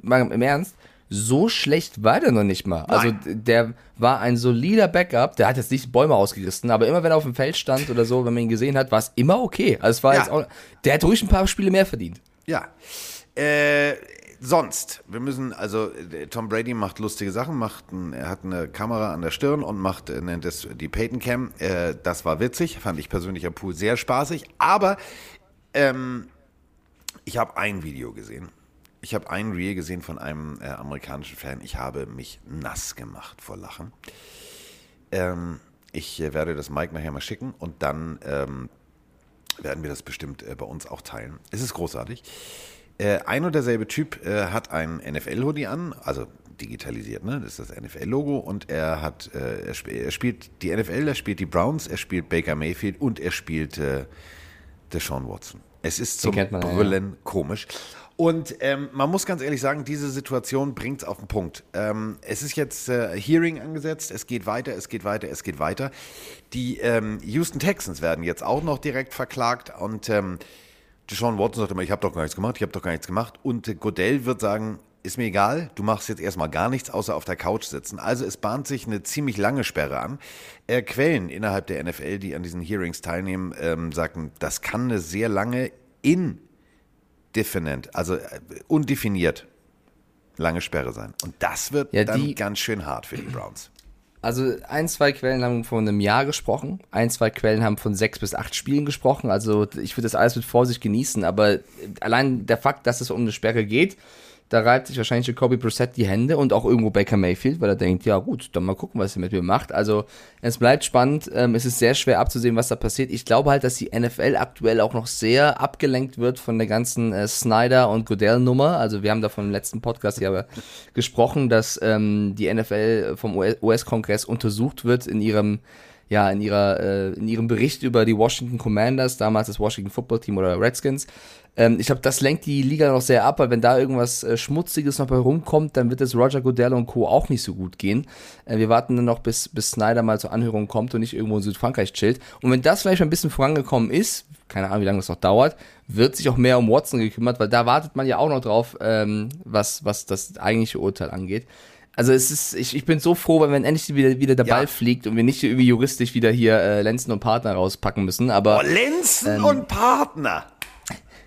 mal im Ernst, so schlecht war der noch nicht mal. Also Nein. der war ein solider Backup, der hat jetzt nicht Bäume ausgerissen, aber immer wenn er auf dem Feld stand oder so, wenn man ihn gesehen hat, war es immer okay. Also es war Ja. jetzt auch, der hat ruhig ein paar Spiele mehr verdient. Ja. Äh, sonst, wir müssen, also äh, Tom Brady macht lustige Sachen, macht ein, er hat eine Kamera an der Stirn und macht, äh, nennt es die Peyton Cam. Äh, das war witzig, fand ich persönlich am Pool sehr spaßig, aber ähm, ich habe ein Video gesehen. Ich habe ein Reel gesehen von einem äh, amerikanischen Fan. Ich habe mich nass gemacht vor Lachen. Ähm, ich äh, werde das Mike nachher mal schicken und dann ähm, werden wir das bestimmt äh, bei uns auch teilen. Es ist großartig. Äh, ein und derselbe Typ äh, hat ein NFL-Hoodie an, also digitalisiert, ne? Das ist das NFL-Logo und er hat, äh, er, sp er spielt die NFL, er spielt die Browns, er spielt Baker Mayfield und er spielt Deshaun Watson. Es ist zum man, ja, ja. Brüllen komisch. Und ähm, man muss ganz ehrlich sagen, diese Situation bringt es auf den Punkt. Ähm, es ist jetzt äh, Hearing angesetzt, es geht weiter, es geht weiter, es geht weiter. Die ähm, Houston Texans werden jetzt auch noch direkt verklagt und ähm, Deshaun Watson sagt immer, ich habe doch gar nichts gemacht, ich habe doch gar nichts gemacht. Und äh, Godell wird sagen, ist mir egal, du machst jetzt erstmal gar nichts, außer auf der Couch sitzen. Also es bahnt sich eine ziemlich lange Sperre an. Äh, Quellen innerhalb der NFL, die an diesen Hearings teilnehmen, ähm, sagten, das kann eine sehr lange indefinite, also äh, undefiniert lange Sperre sein. Und das wird Ja, dann die- ganz schön hart für die Browns. Also ein, zwei Quellen haben von einem Jahr gesprochen, ein, zwei Quellen haben von sechs bis acht Spielen gesprochen. Also ich würde das alles mit Vorsicht genießen, aber allein der Fakt, dass es um eine Sperre geht, da reibt sich wahrscheinlich Jacoby Brissett die Hände und auch irgendwo Baker Mayfield, weil er denkt, ja gut, dann mal gucken, was er mit mir macht. Also es bleibt spannend, ähm, es ist sehr schwer abzusehen, was da passiert. Ich glaube halt, dass die NFL aktuell auch noch sehr abgelenkt wird von der ganzen äh, Snyder und Goodell-Nummer. Also wir haben da vom letzten Podcast ja gesprochen, dass ähm, die NFL vom US-Kongress untersucht wird in ihrem ja, in ihrer, äh, in ihrem Bericht über die Washington Commanders, damals das Washington Football Team oder Redskins. Ähm, ich glaube, das lenkt die Liga noch sehr ab, weil wenn da irgendwas äh, Schmutziges noch bei rumkommt, dann wird es Roger Goodell und Co. auch nicht so gut gehen. Äh, wir warten dann noch, bis, bis Snyder mal zur Anhörung kommt und nicht irgendwo in Südfrankreich chillt. Und wenn das vielleicht ein bisschen vorangekommen ist, keine Ahnung, wie lange das noch dauert, wird sich auch mehr um Watson gekümmert, weil da wartet man ja auch noch drauf, ähm, was, was das eigentliche Urteil angeht. Also es ist, ich, ich bin so froh, wenn, wenn endlich wieder, wieder der Ja. Ball fliegt und wir nicht irgendwie juristisch wieder hier äh, Lenzen und Partner rauspacken müssen. Aber Oh, Lenzen Ähm. und Partner.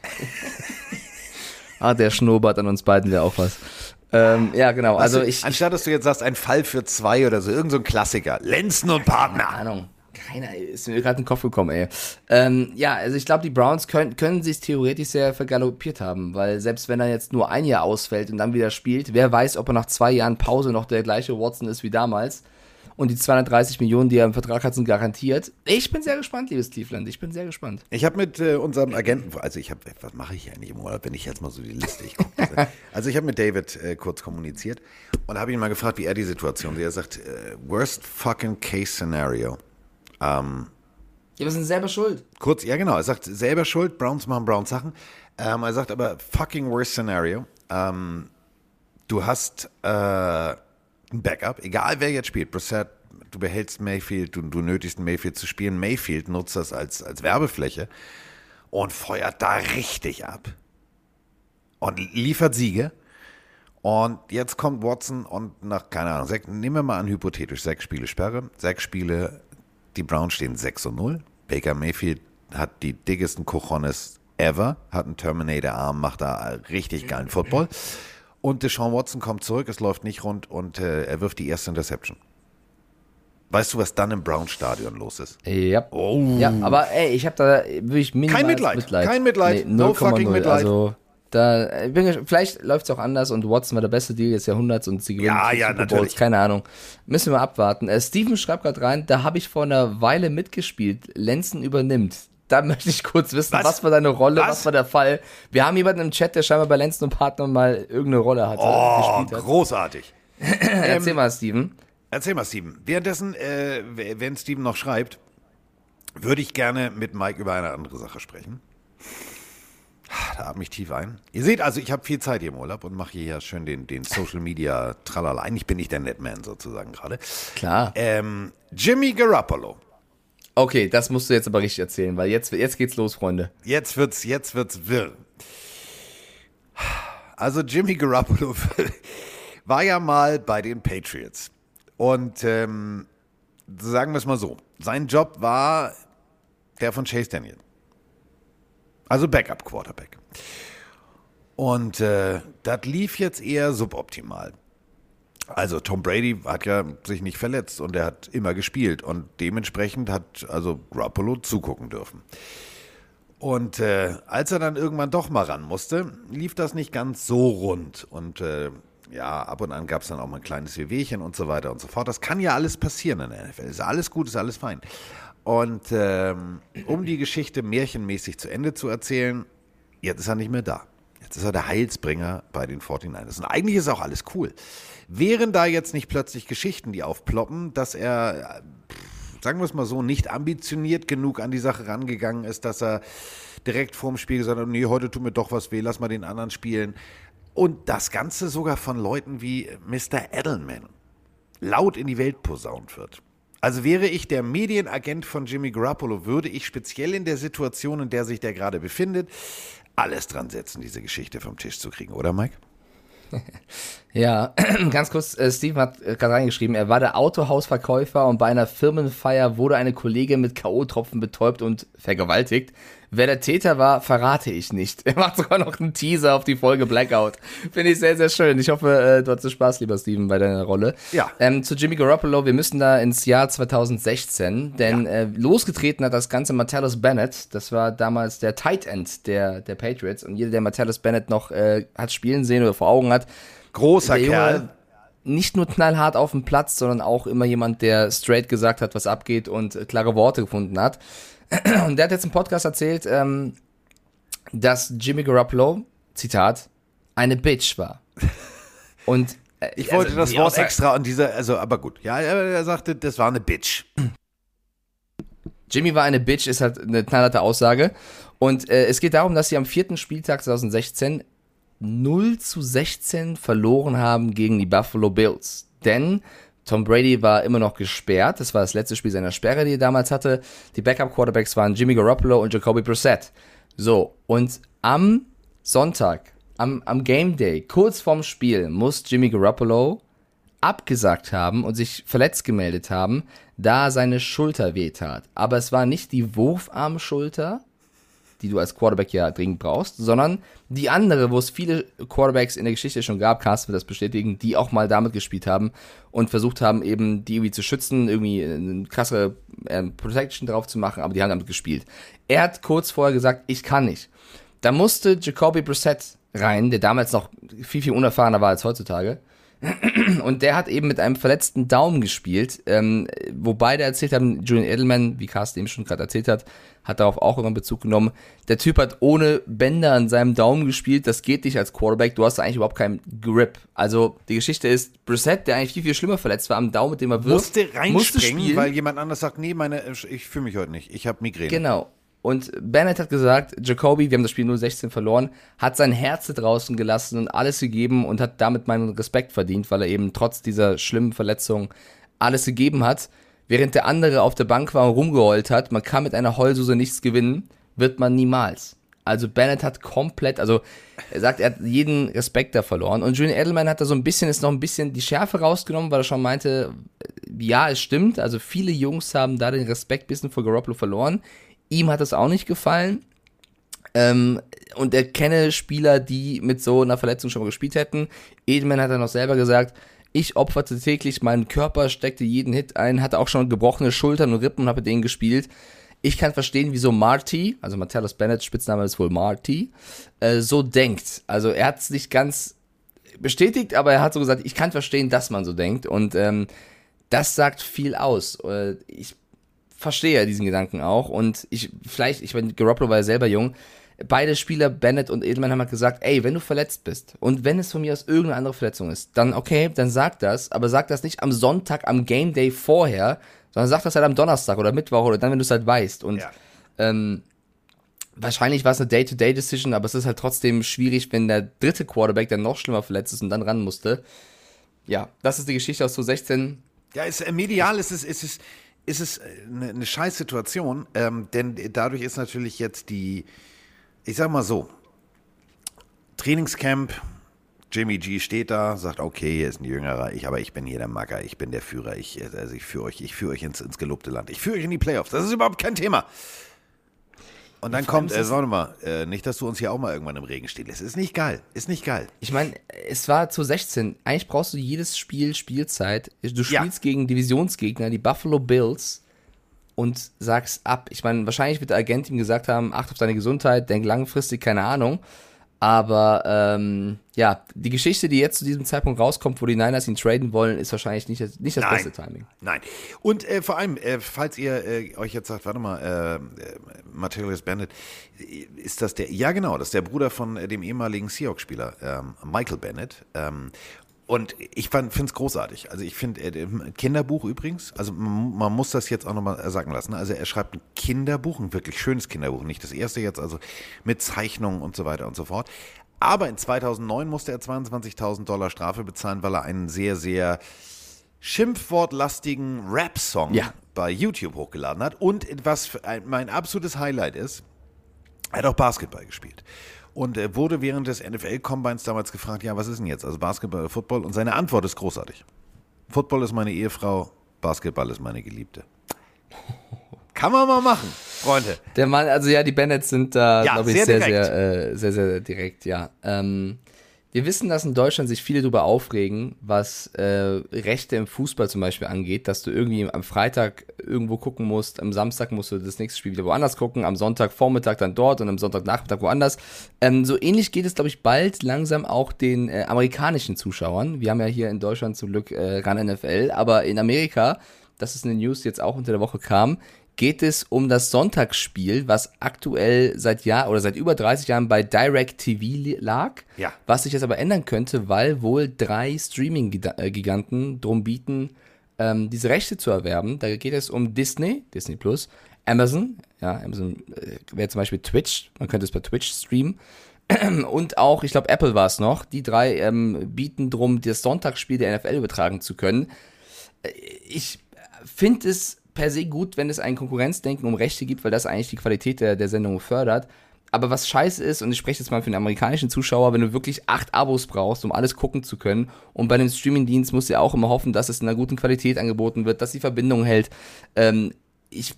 [laughs] ah, der Schnurrbart an uns beiden wäre auch was. Ähm, ja, genau. Also du, ich, Anstatt dass du jetzt sagst, ein Fall für zwei oder so, irgend so ein Klassiker. Lenzen und Partner. keine Ahnung. Keiner ist mir gerade in den Kopf gekommen, ey. Ähm, ja, also ich glaube, die Browns können, können sich theoretisch sehr vergaloppiert haben, weil selbst wenn er jetzt nur ein Jahr ausfällt und dann wieder spielt, wer weiß, ob er nach zwei Jahren Pause noch der gleiche Watson ist wie damals. und die 230 Millionen, die er im Vertrag hat, sind garantiert. Ich bin sehr gespannt, liebes Cleveland. Ich bin sehr gespannt. Ich habe mit äh, unserem Agenten, also ich habe, was mache ich eigentlich im Urlaub, wenn ich jetzt mal so die Liste, ich guck diese, [laughs] Also ich habe mit David äh, kurz kommuniziert und habe ihn mal gefragt, wie er die Situation sieht. Er sagt, äh, worst fucking case scenario. Ähm, Ja, wir sind selber schuld. kurz, ja genau, er sagt selber schuld, Browns machen Browns Sachen. Ähm, er sagt aber fucking worst scenario. Ähm, du hast äh, ein Backup, egal wer jetzt spielt, Brissett, du behältst Mayfield, du, du nötigst Mayfield zu spielen. Mayfield nutzt das als, als Werbefläche und feuert da richtig ab und liefert Siege. Und jetzt kommt Watson und nach, keine Ahnung, sech, nehmen wir mal an, hypothetisch, sechs Spiele Sperre, sechs Spiele, die Browns stehen 6 und 0. Baker Mayfield hat die dickesten Cojones ever, hat einen Terminator-Arm, macht da richtig geilen Football. Und Deshaun Watson kommt zurück, es läuft nicht rund und äh, er wirft die erste Interception. Weißt du, was dann im Brown-Stadion los ist? Ja. Ja, aber ey, ich habe da wirklich minimal Kein Mitleid, kein Mitleid, no 0,0. fucking Mitleid. Also, da, äh, bin, ich- vielleicht läuft es auch anders und Watson war der beste Deal des Jahrhunderts und sie gewinnen Ja, ja, Super Bowls, natürlich. keine Ahnung. Müssen wir mal abwarten. Äh, Steven schreibt gerade rein, da habe ich vor einer Weile mitgespielt. Lenzen übernimmt. Da [laughs] möchte ich kurz wissen, was, Was? war deine Rolle, was? Was? war der Fall? Wir haben jemanden im Chat, der scheinbar bei Lenzen und Partner mal irgendeine Rolle hatte, Oh, gespielt hat. großartig. [clears throat] Erzähl mal, Steven. Erzähl mal, Steven. Währenddessen, äh, wenn Steven noch schreibt, würde ich gerne mit Mike über eine andere Sache sprechen. Da atme ich tief ein. Ihr seht also, ich habe viel Zeit hier im Urlaub und mache hier ja schön den, den Social Media Tralala. Eigentlich bin ich der Netman sozusagen gerade. Klar. Ähm, Jimmy Garoppolo. Okay, das musst du jetzt aber richtig erzählen, weil jetzt, jetzt geht's los, Freunde. Jetzt wird's, jetzt wird's wirr. Also Jimmy Garoppolo [laughs] war ja mal bei den Patriots. Und ähm, sagen wir es mal so, sein Job war der von Chase Daniel. Also Backup Quarterback. Und äh, das lief jetzt eher suboptimal. Also Tom Brady hat ja sich nicht verletzt und er hat immer gespielt und dementsprechend hat also Garoppolo zugucken dürfen. Und äh, als er dann irgendwann doch mal ran musste, lief das nicht ganz so rund. Und äh, ja, ab und an gab es dann auch mal ein kleines Wehwehchen und so weiter und so fort. Das kann ja alles passieren in der NFL. Ist alles gut, ist alles fein. Und ähm, um die Geschichte märchenmäßig zu Ende zu erzählen, jetzt ist er nicht mehr da. Jetzt ist er der Heilsbringer bei den 49ers. Und eigentlich ist auch alles cool. Wären da jetzt nicht plötzlich Geschichten, die aufploppen, dass er sagen wir es mal so, nicht ambitioniert genug an die Sache rangegangen ist, dass er direkt vorm Spiel gesagt hat, nee, heute tut mir doch was weh, lass mal den anderen spielen. Und das Ganze sogar von Leuten wie Mr. Edelman laut in die Welt posaunt wird. Also wäre ich der Medienagent von Jimmy Garoppolo, würde ich speziell in der Situation, in der sich der gerade befindet, alles dran setzen, diese Geschichte vom Tisch zu kriegen, oder Mike? [laughs] Ja, [clears throat] ganz kurz, äh, Steven hat äh, gerade reingeschrieben, er war der Autohausverkäufer und bei einer Firmenfeier wurde eine Kollegin mit K.O.-Tropfen betäubt und vergewaltigt. Wer der Täter war, verrate ich nicht. [laughs] Er macht sogar noch einen Teaser auf die Folge Blackout. Finde ich sehr, sehr schön. Ich hoffe, äh, du hattest Spaß, lieber Steven, bei deiner Rolle. Ja. Ähm, zu Jimmy Garoppolo, wir müssen da ins Jahr 2016, denn äh, losgetreten hat das Ganze Martellus Bennett. Das war damals der Tight End der, der Patriots. Und jeder, der Martellus Bennett noch äh, hat spielen sehen oder vor Augen hat, Großer Junge Kerl. nicht nur knallhart auf dem Platz, sondern auch immer jemand, der straight gesagt hat, was abgeht und klare Worte gefunden hat. [clears throat] Und der hat jetzt im Podcast erzählt, ähm, dass Jimmy Garoppolo, Zitat, eine Bitch war. [laughs] Und äh, Ich wollte also das Wort Aussage- extra an dieser, also, aber gut. Ja, er, er sagte, das war eine Bitch. Jimmy war eine Bitch, ist halt eine knallharte Aussage. Und äh, es geht darum, dass sie am vierten Spieltag 2016 0 zu 16 verloren haben gegen die Buffalo Bills. Denn Tom Brady war immer noch gesperrt. Das war das letzte Spiel seiner Sperre, die er damals hatte. Die Backup-Quarterbacks waren Jimmy Garoppolo und Jacoby Brissett. So, und am Sonntag, am, am Game Day, kurz vorm Spiel, muss Jimmy Garoppolo abgesagt haben und sich verletzt gemeldet haben, da seine Schulter wehtat. Aber es war nicht die Wurfarmschulter, die du als Quarterback ja dringend brauchst, sondern die andere, wo es viele Quarterbacks in der Geschichte schon gab, Carsten wird das bestätigen, die auch mal damit gespielt haben und versucht haben, eben die irgendwie zu schützen, irgendwie eine krasse ähm, Protection drauf zu machen, aber die haben damit gespielt. Er hat kurz vorher gesagt, ich kann nicht. Da musste Jacoby Brissett rein, der damals noch viel, viel unerfahrener war als heutzutage, [clears throat] Und der hat eben mit einem verletzten Daumen gespielt, ähm, wo beide erzählt haben, Julian Edelman, wie Carsten eben schon gerade erzählt hat, hat darauf auch immer Bezug genommen. Der Typ hat ohne Bänder an seinem Daumen gespielt, das geht nicht als Quarterback, du hast eigentlich überhaupt keinen Grip. Also die Geschichte ist, Brissett, der eigentlich viel, viel schlimmer verletzt war am Daumen, mit dem er wirft, Musste reinspringen, weil jemand anders sagt, nee, meine, ich fühle mich heute nicht, ich habe Migräne. Genau. Und Bennett hat gesagt, Jacoby, wir haben das Spiel 0-16 verloren, hat sein Herz draußen gelassen und alles gegeben und hat damit meinen Respekt verdient, weil er eben trotz dieser schlimmen Verletzung alles gegeben hat. Während der andere auf der Bank war und rumgeheult hat, man kann mit einer Heulsuse nichts gewinnen, wird man niemals. Also Bennett hat komplett, also er sagt, er hat jeden Respekt da verloren. Und Julian Edelman hat da so ein bisschen, ist noch ein bisschen die Schärfe rausgenommen, weil er schon meinte, ja, es stimmt. Also viele Jungs haben da den Respekt ein bisschen vor Garoppolo verloren. Ihm hat es auch nicht gefallen. Ähm, und er kenne Spieler, die mit so einer Verletzung schon mal gespielt hätten. Edelman hat dann noch selber gesagt, ich opferte täglich meinen Körper, steckte jeden Hit ein, hatte auch schon gebrochene Schultern und Rippen und habe denen gespielt. Ich kann verstehen, wieso Marty, also Martellus Bennett, Spitzname ist wohl Marty, äh, so denkt. Also er hat es nicht ganz bestätigt, aber er hat so gesagt, ich kann verstehen, dass man so denkt. Und ähm, das sagt viel aus. Äh, ich verstehe diesen Gedanken auch. Und ich, vielleicht, ich meine, Garoppolo war ja selber jung. Beide Spieler, Bennett und Edelman, haben halt gesagt, ey, wenn du verletzt bist und wenn es von mir aus irgendeine andere Verletzung ist, dann okay, dann sag das, aber sag das nicht am Sonntag, am Game Day vorher, sondern sag das halt am Donnerstag oder Mittwoch oder dann, wenn du es halt weißt. Und Ja. ähm, wahrscheinlich war es eine Day-to-Day-Decision, aber es ist halt trotzdem schwierig, wenn der dritte Quarterback dann noch schlimmer verletzt ist und dann ran musste. Ja, das ist die Geschichte aus 2016. Ja, ist, äh, medial ist es, ist es, ist es eine, eine Scheißsituation, ähm, denn dadurch ist natürlich jetzt die, ich sag mal so, Trainingscamp, Jimmy G steht da, sagt, okay, hier ist ein Jüngerer, ich, aber ich bin hier der Macker, ich bin der Führer, ich, also ich führe euch, ich führe euch ins, ins gelobte Land, ich führe euch in die Playoffs, das ist überhaupt kein Thema. Und dann kommt, äh, warte mal, äh, nicht, dass du uns hier auch mal irgendwann im Regen stehen lässt. Ist nicht geil, ist nicht geil. Ich meine, es war zu 16. Eigentlich brauchst du jedes Spiel Spielzeit. Du Ja. spielst gegen Divisionsgegner, die Buffalo Bills, und sagst ab. Ich meine, wahrscheinlich wird der Agent ihm gesagt haben, acht auf deine Gesundheit, denk langfristig, keine Ahnung. Aber ähm, ja, die Geschichte, die jetzt zu diesem Zeitpunkt rauskommt, wo die Niners ihn traden wollen, ist wahrscheinlich nicht das, nicht das Nein. beste Timing. Nein. Und äh, vor allem, äh, falls ihr äh, euch jetzt sagt, warte mal, äh, äh, Materials Bandit, äh, ist das der, ja genau, das ist der Bruder von äh, dem ehemaligen Seahawks-Spieler, ähm, Michael Bennett. Ähm, und ich finde es großartig. Also ich finde, ein Kinderbuch übrigens, also man, muss das jetzt auch nochmal sagen lassen. ne? Also er schreibt ein Kinderbuch, ein wirklich schönes Kinderbuch, nicht das erste jetzt, also mit Zeichnungen und so weiter und so fort. Aber in 2009 musste er 22.000 Dollar Strafe bezahlen, weil er einen sehr, sehr schimpfwortlastigen Rap-Song Ja. bei YouTube hochgeladen hat. Und was ein, mein absolutes Highlight ist, er hat auch Basketball gespielt. Und er wurde während des NFL-Combines damals gefragt, ja, was ist denn jetzt? Also Basketball oder Football? Und seine Antwort ist großartig. Football ist meine Ehefrau, Basketball ist meine Geliebte. [laughs] Kann man mal machen, Freunde. Der Mann, also ja, die Bennets sind da, Ja, glaube ich, sehr sehr, sehr, äh, sehr, sehr direkt, ja. Ähm, wir wissen, dass in Deutschland sich viele darüber aufregen, was äh, Rechte im Fußball zum Beispiel angeht, dass du irgendwie am Freitag irgendwo gucken musst, am Samstag musst du das nächste Spiel wieder woanders gucken, am Sonntagvormittag dann dort und am Sonntagnachmittag woanders. Ähm, so ähnlich geht es, glaube ich, bald langsam auch den äh, amerikanischen Zuschauern. Wir haben ja hier in Deutschland zum Glück äh, ran NFL, aber in Amerika, das ist eine News, die jetzt auch unter der Woche kam, geht es um das Sonntagsspiel, was aktuell seit Jahr oder seit über 30 Jahren bei Direct TV lag. Ja. Was sich jetzt aber ändern könnte, weil wohl drei Streaming-Giganten drum bieten, ähm, diese Rechte zu erwerben. Da geht es um Disney, Disney Plus, Amazon, ja, Amazon äh, wäre zum Beispiel Twitch, man könnte es bei Twitch streamen. [clears throat] Und auch, ich glaube, Apple war es noch. Die drei ähm, bieten drum, das Sonntagsspiel der NFL übertragen zu können ich finde es per se gut, wenn es ein Konkurrenzdenken um Rechte gibt, weil das eigentlich die Qualität der, der Sendung fördert. Aber was scheiße ist, und ich spreche jetzt mal für den amerikanischen Zuschauer, wenn du wirklich acht Abos brauchst, um alles gucken zu können, und bei dem Streamingdienst musst du ja auch immer hoffen, dass es in einer guten Qualität angeboten wird, dass die Verbindung hält. Ähm, ich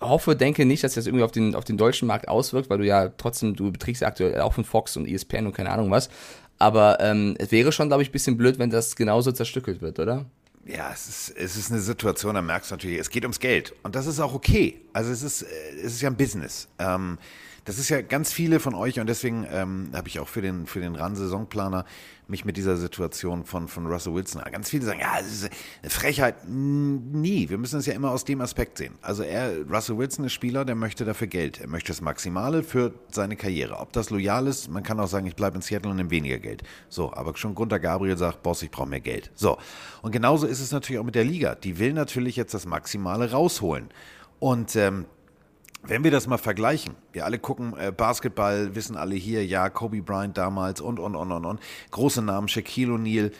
hoffe, denke nicht, dass das irgendwie auf den, auf den deutschen Markt auswirkt, weil du ja trotzdem, du beträgst ja aktuell auch von Fox und ESPN und keine Ahnung was. Aber ähm, es wäre schon, glaube ich, ein bisschen blöd, wenn das genauso zerstückelt wird, oder? Ja, es ist, es ist eine Situation, da merkst du natürlich, es geht ums Geld. Und das ist auch okay. Also es ist, äh, es ist ja ein Business. Ähm, das ist ja ganz viele von euch und deswegen ähm, habe ich auch für den, für den RAN-Saisonplaner mich mit dieser Situation von, von Russell Wilson. Ganz viele sagen, ja, das ist eine Frechheit. Nie. Wir müssen es ja immer aus dem Aspekt sehen. Also er, Russell Wilson ist Spieler, der möchte dafür Geld. Er möchte das Maximale für seine Karriere. Ob das loyal ist, man kann auch sagen, ich bleibe in Seattle und nehme weniger Geld. So, aber schon Gunter Gabriel sagt, Boss, ich brauche mehr Geld. So. Und genauso ist es natürlich auch mit der Liga. Die will natürlich jetzt das Maximale rausholen. Und ähm, wenn wir das mal vergleichen, wir alle gucken äh, Basketball, wissen alle hier, ja, Kobe Bryant damals und, und, und, und, und. Große Namen, Shaquille O'Neal.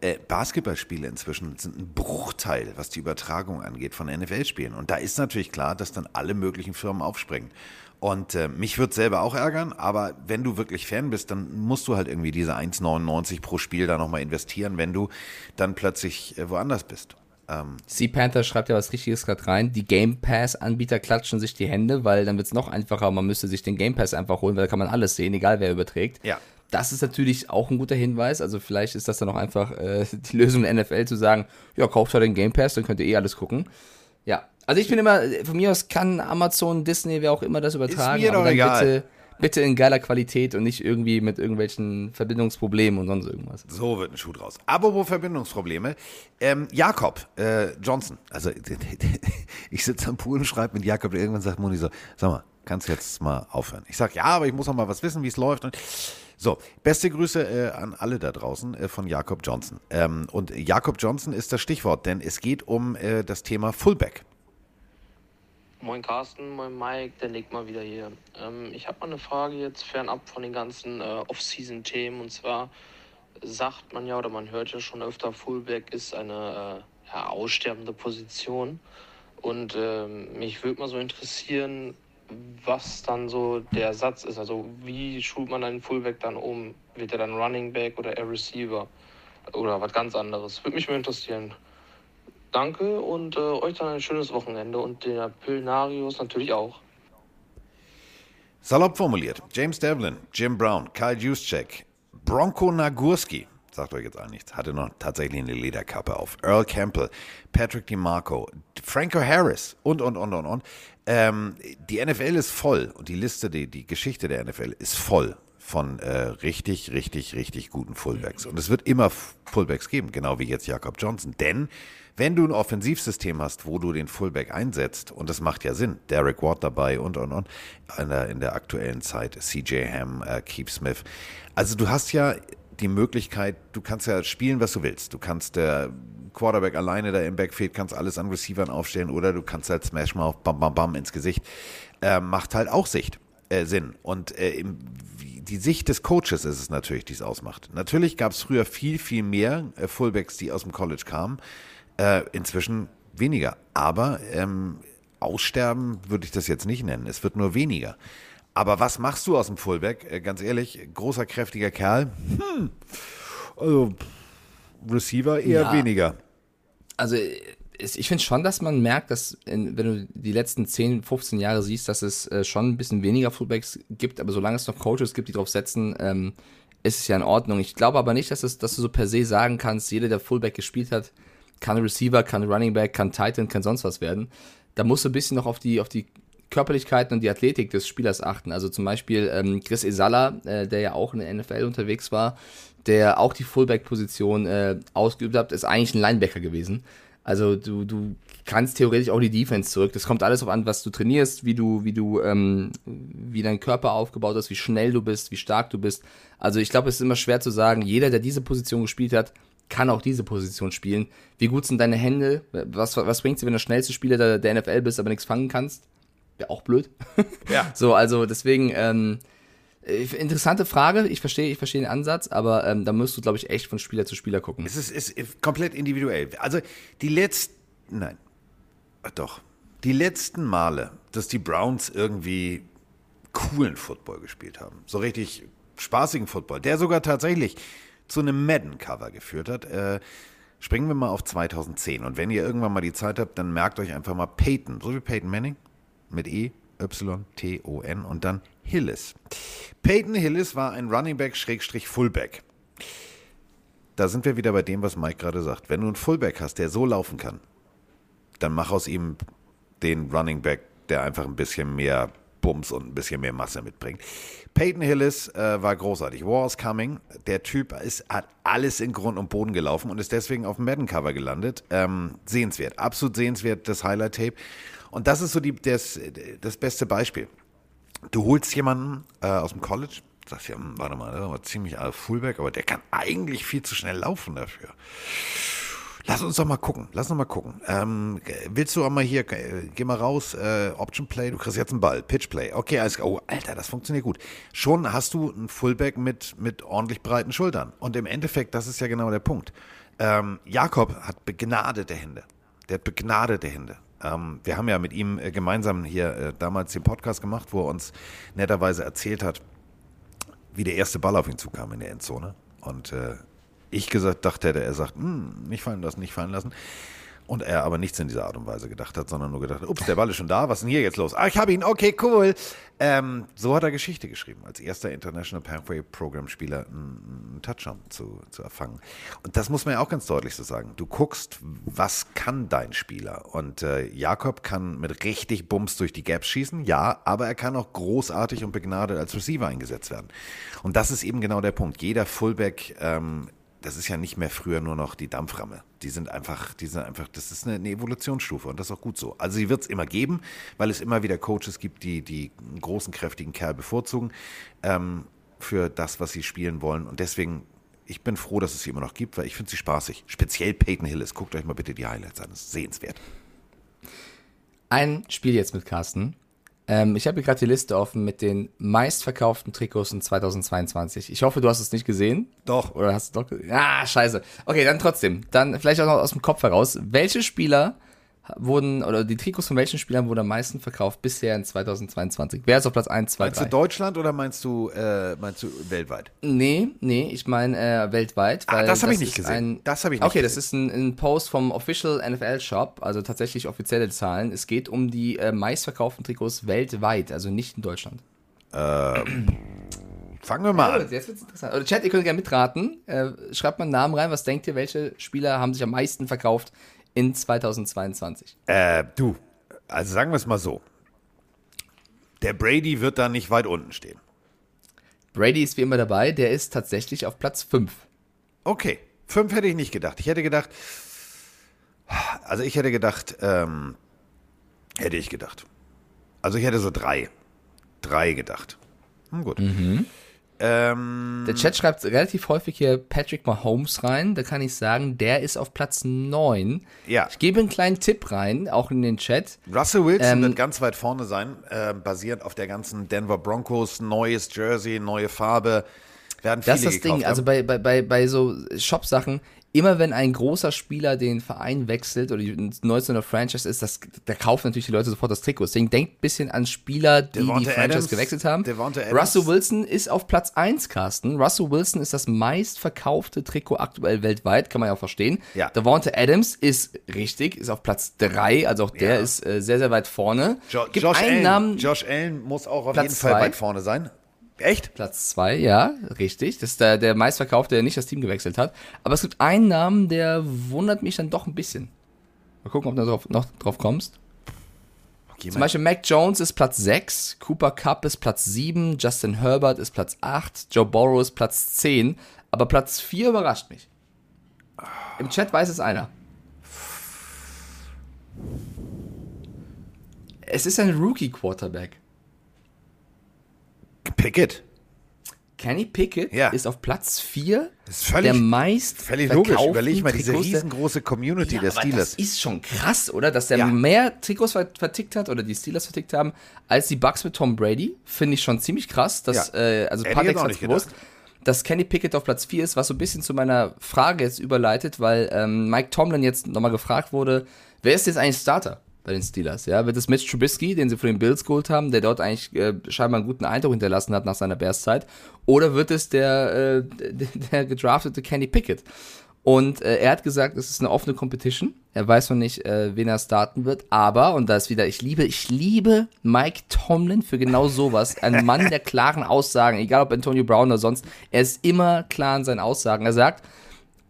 Äh, Basketballspiele inzwischen sind ein Bruchteil, was die Übertragung angeht von NFL-Spielen. Und da ist natürlich klar, dass dann alle möglichen Firmen aufspringen. Und äh, mich wird selber auch ärgern, aber wenn du wirklich Fan bist, dann musst du halt irgendwie diese 1,99 pro Spiel da nochmal investieren, wenn du dann plötzlich äh, woanders bist. Ähm, Sea Panther schreibt ja was Richtiges gerade rein. Die Game Pass-Anbieter klatschen sich die Hände, weil dann wird es noch einfacher. Man müsste sich den Game Pass einfach holen, weil da kann man alles sehen, egal wer überträgt. Ja. Das ist natürlich auch ein guter Hinweis. Also vielleicht ist das dann auch einfach äh, die Lösung der NFL zu sagen, ja, kauft halt den Game Pass, dann könnt ihr eh alles gucken. Ja. Also ich bin immer, von mir aus kann Amazon, Disney, wer auch immer das übertragen. Ist mir doch egal. Bitte, bitte in geiler Qualität und nicht irgendwie mit irgendwelchen Verbindungsproblemen und sonst irgendwas. So wird ein Schuh draus. Apropos Verbindungsprobleme. Ähm, Jakob äh, Johnson, also [laughs] ich sitze am Pool und schreibe mit Jakob und irgendwann sagt Moni so, sag mal, kannst du jetzt mal aufhören? Ich sage, ja, aber ich muss noch mal was wissen, wie es läuft. Und so, beste Grüße äh, an alle da draußen äh, von Jakob Johnson. Ähm, und Jakob Johnson ist das Stichwort, denn es geht um äh, das Thema Fullback. Moin Carsten, moin Mike, der Nick mal wieder hier. Ähm, ich habe mal eine Frage jetzt fernab von den ganzen äh, Off-Season-Themen und zwar sagt man ja oder man hört ja schon öfter, Fullback ist eine äh, ja, aussterbende Position und äh, mich würde mal so interessieren, was dann so der Satz ist. Also wie schult man einen Fullback dann um? Wird er dann Running Back oder Air Receiver oder was ganz anderes? Würde mich mal interessieren. Danke und äh, euch dann ein schönes Wochenende und der Pilnarius natürlich auch. Salopp formuliert. James Devlin, Jim Brown, Kyle Juszczyk, Bronco Nagurski, sagt euch jetzt auch nichts, hatte noch tatsächlich eine Lederkappe auf. Earl Campbell, Patrick DiMarco, Franco Harris und, und, und, und, und. Ähm, die NFL ist voll und die Liste, die, die Geschichte der NFL ist voll von äh, richtig, richtig, richtig guten Fullbacks. Und es wird immer Fullbacks geben, genau wie jetzt Jakob Johnson. Denn wenn du ein Offensivsystem hast, wo du den Fullback einsetzt, und das macht ja Sinn, Derek Watt dabei und, und, und, in der, in der aktuellen Zeit, CJ Ham, äh, Keith Smith. Also du hast ja die Möglichkeit, du kannst ja spielen, was du willst. Du kannst der Quarterback alleine da im Backfield, kannst alles an Receivern aufstellen oder du kannst halt Smash mal auf Bam Bam Bam ins Gesicht. Äh, macht halt auch Sicht, äh, Sinn. Und äh, im, die Sicht des Coaches ist es natürlich, die es ausmacht. Natürlich gab es früher viel, viel mehr äh, Fullbacks, die aus dem College kamen. Äh, inzwischen weniger. Aber ähm, aussterben würde ich das jetzt nicht nennen. Es wird nur weniger. Aber was machst du aus dem Fullback? Äh, ganz ehrlich, großer, kräftiger Kerl. Hm. Also, Receiver eher ja. weniger. Also, ich finde schon, dass man merkt, dass, in, wenn du die letzten 10, 15 Jahre siehst, dass es äh, schon ein bisschen weniger Fullbacks gibt. Aber solange es noch Coaches gibt, die drauf setzen, ähm, ist es ja in Ordnung. Ich glaube aber nicht, dass, es, dass du so per se sagen kannst, jeder, der Fullback gespielt hat, kann Receiver, kann Running Back, kann Titan, kann sonst was werden. Da musst du ein bisschen noch auf die, auf die Körperlichkeiten und die Athletik des Spielers achten. Also zum Beispiel ähm, Chris Esala, äh, der ja auch in der NFL unterwegs war, der auch die Fullback-Position äh, ausgeübt hat, ist eigentlich ein Linebacker gewesen. Also du, du kannst theoretisch auch die Defense zurück. Das kommt alles auf an, was du trainierst, wie du, wie du, ähm, wie dein Körper aufgebaut ist, wie schnell du bist, wie stark du bist. Also ich glaube, es ist immer schwer zu sagen, jeder, der diese Position gespielt hat, kann auch diese Position spielen. Wie gut sind deine Hände? Was, was bringt sie, wenn du der schnellste Spieler der, der NFL bist, aber nichts fangen kannst? Wäre auch blöd. [laughs] Ja. so, also deswegen, ähm, interessante Frage. Ich verstehe, ich verstehe den Ansatz, aber ähm, da musst du, glaube ich, echt von Spieler zu Spieler gucken. Es ist, ist komplett individuell. Also die letzten, nein, doch, die letzten Male, dass die Browns irgendwie coolen Football gespielt haben, so richtig spaßigen Football, der sogar tatsächlich zu einem Madden-Cover geführt hat. Äh, springen wir mal auf 2010. Und wenn ihr irgendwann mal die Zeit habt, dann merkt euch einfach mal Peyton, so wie Peyton Manning, mit E, Y, T, O, N und dann Hillis. Peyton Hillis war ein Running Back Schrägstrich Fullback. Da sind wir wieder bei dem, was Mike gerade sagt. Wenn du einen Fullback hast, der so laufen kann, dann mach aus ihm den Running Back, der einfach ein bisschen mehr Bums und ein bisschen mehr Masse mitbringt. Peyton Hillis äh, war großartig. War is coming. Der Typ ist, hat alles in Grund und Boden gelaufen und ist deswegen auf dem Madden-Cover gelandet. Ähm, sehenswert, absolut sehenswert, das Highlight-Tape. Und das ist so die, das, das beste Beispiel. Du holst jemanden äh, aus dem College, sagst ja, hm, warte mal, der war ziemlich Fullback, aber der kann eigentlich viel zu schnell laufen dafür. Lass uns doch mal gucken. Lass uns mal gucken. Ähm, willst du auch mal hier, äh, geh mal raus, äh, Option Play, du kriegst jetzt einen Ball, Pitch Play. Okay, alles. Oh, Alter, das funktioniert gut. Schon hast du einen Fullback mit, mit ordentlich breiten Schultern. Und im Endeffekt, das ist ja genau der Punkt. Ähm, Jakob hat begnadete Hände. Der hat begnadete Hände. Ähm, wir haben ja mit ihm äh, gemeinsam hier äh, damals den Podcast gemacht, wo er uns netterweise erzählt hat, wie der erste Ball auf ihn zukam in der Endzone. Und äh, ich gesagt dachte hätte, er sagt, hm, nicht fallen lassen, nicht fallen lassen. Und er aber nichts in dieser Art und Weise gedacht hat, sondern nur gedacht ups, der Ball ist schon da, was ist denn hier jetzt los? Ah, ich habe ihn, okay, cool. Ähm, so hat er Geschichte geschrieben, als erster International Pathway Program Spieler einen Touchdown zu, zu erfangen. Und das muss man ja auch ganz deutlich so sagen. Du guckst, was kann dein Spieler? Und äh, Jakob kann mit richtig Bums durch die Gaps schießen, ja, aber er kann auch großartig und begnadet als Receiver eingesetzt werden. Und das ist eben genau der Punkt. Jeder Fullback ähm, das ist ja nicht mehr früher nur noch die Dampframme. Die sind einfach, die sind einfach, das ist eine, eine Evolutionsstufe und das ist auch gut so. Also sie wird es immer geben, weil es immer wieder Coaches gibt, die die großen, kräftigen Kerl bevorzugen ähm, für das, was sie spielen wollen. Und deswegen, ich bin froh, dass es sie immer noch gibt, weil ich finde sie spaßig. Speziell Peyton Hillis. Guckt euch mal bitte die Highlights an. Das ist sehenswert. Ein Spiel jetzt mit Carsten. Ähm, ich habe hier gerade die Liste offen mit den meistverkauften Trikots in 2022. Ich hoffe, du hast es nicht gesehen. Doch. Oder hast du doch gesehen? Ah, scheiße. Okay, dann trotzdem. Dann vielleicht auch noch aus dem Kopf heraus. Welche Spieler wurden, oder die Trikots von welchen Spielern wurden am meisten verkauft bisher in 2022? Wer ist auf Platz 1, 2, meinst 3? du Deutschland oder meinst du, äh, meinst du weltweit? Nee, nee, ich meine äh, weltweit. Ah, Weil das habe ich nicht gesehen. Ein, Das habe ich nicht Okay, gesehen. das ist ein, ein Post vom Official NFL Shop, also tatsächlich offizielle Zahlen. Es geht um die äh, meistverkauften Trikots weltweit, also nicht in Deutschland. Fangen wir mal an. Jetzt wird's interessant. Oder Chat, ihr könnt gerne mitraten. Äh, schreibt mal einen Namen rein. Was denkt ihr, welche Spieler haben sich am meisten verkauft in 2022? Äh, du, also sagen wir es mal so. Der Brady wird da nicht weit unten stehen. Brady ist wie immer dabei. Der ist tatsächlich auf Platz 5. Okay, fünf hätte ich nicht gedacht. Ich hätte gedacht, also ich hätte gedacht, ähm, hätte ich gedacht. Also ich hätte so drei, drei gedacht. Hm, gut. Ähm, Der Chat schreibt relativ häufig hier Patrick Mahomes rein. Da kann ich sagen, der ist auf Platz 9. Ja. Ich gebe einen kleinen Tipp rein, auch in den Chat. Russell Wilson Ähm, wird ganz weit vorne sein, äh, basierend auf der ganzen Denver Broncos, neues Jersey, neue Farbe. Werden viele Das ist das Ding. Also haben. bei, bei, bei, bei so Shop-Sachen, immer wenn ein großer Spieler den Verein wechselt oder ein neues neuer Franchise ist, das, da kaufen natürlich die Leute sofort das Trikot. Deswegen denkt ein bisschen an Spieler, die Devonta die Franchise Adams- gewechselt haben. Devonta Adams- Russell Wilson ist auf Platz 1, Carsten. Russell Wilson ist das meistverkaufte Trikot aktuell weltweit, kann man ja auch verstehen. Ja. Devonta Adams ist richtig, ist auf Platz 3, also auch der Ja. ist äh, sehr, sehr weit vorne. Jo Gibt Josh, einen Allen. Namen, Josh Allen muss auch auf Platz jeden Fall zwei. weit vorne sein. Echt? Platz zwei, ja, richtig. Das ist der, der meistverkaufte, der nicht das Team gewechselt hat. Aber es gibt einen Namen, der wundert mich dann doch ein bisschen. Mal gucken, ob du drauf, noch drauf kommst. Okay, Zum Beispiel Mac Jones ist Platz 6, Cooper Cup ist Platz 7, Justin Herbert ist Platz 8, Joe Burrow ist Platz 10. Aber Platz 4 überrascht mich. Im Chat weiß es einer. Es ist ein Rookie-Quarterback. Pickett. Kenny Pickett Ja. ist auf Platz 4 Das ist völlig- der meist Völlig logisch. Überleg mal, diese Trikots riesengroße Community ja, der Steelers. Das ist schon krass, oder? Dass der Ja. mehr Trikots ver- vertickt hat oder die Steelers vertickt haben, als die Bucks mit Tom Brady. Finde ich schon ziemlich krass. Dass, äh, also auch hat nicht gewusst, dass Kenny Pickett auf Platz 4 ist, was so ein bisschen zu meiner Frage jetzt überleitet, weil ähm, Mike Tomlin jetzt nochmal gefragt wurde, wer ist jetzt eigentlich Starter? Bei den Steelers, ja. Wird es Mitch Trubisky, den sie von den Bills geholt haben, der dort eigentlich äh, scheinbar einen guten Eindruck hinterlassen hat nach seiner Bears-Zeit? Oder wird es der, äh, [laughs] der, gedraftete Kenny Pickett? Und äh, er hat gesagt, es ist eine offene Competition. Er weiß noch nicht, äh, wen er starten wird. Aber, und da ist wieder, ich liebe, ich liebe Mike Tomlin für genau sowas. Ein Mann der klaren Aussagen, egal ob Antonio Brown oder sonst. Er ist immer klar in seinen Aussagen. Er sagt,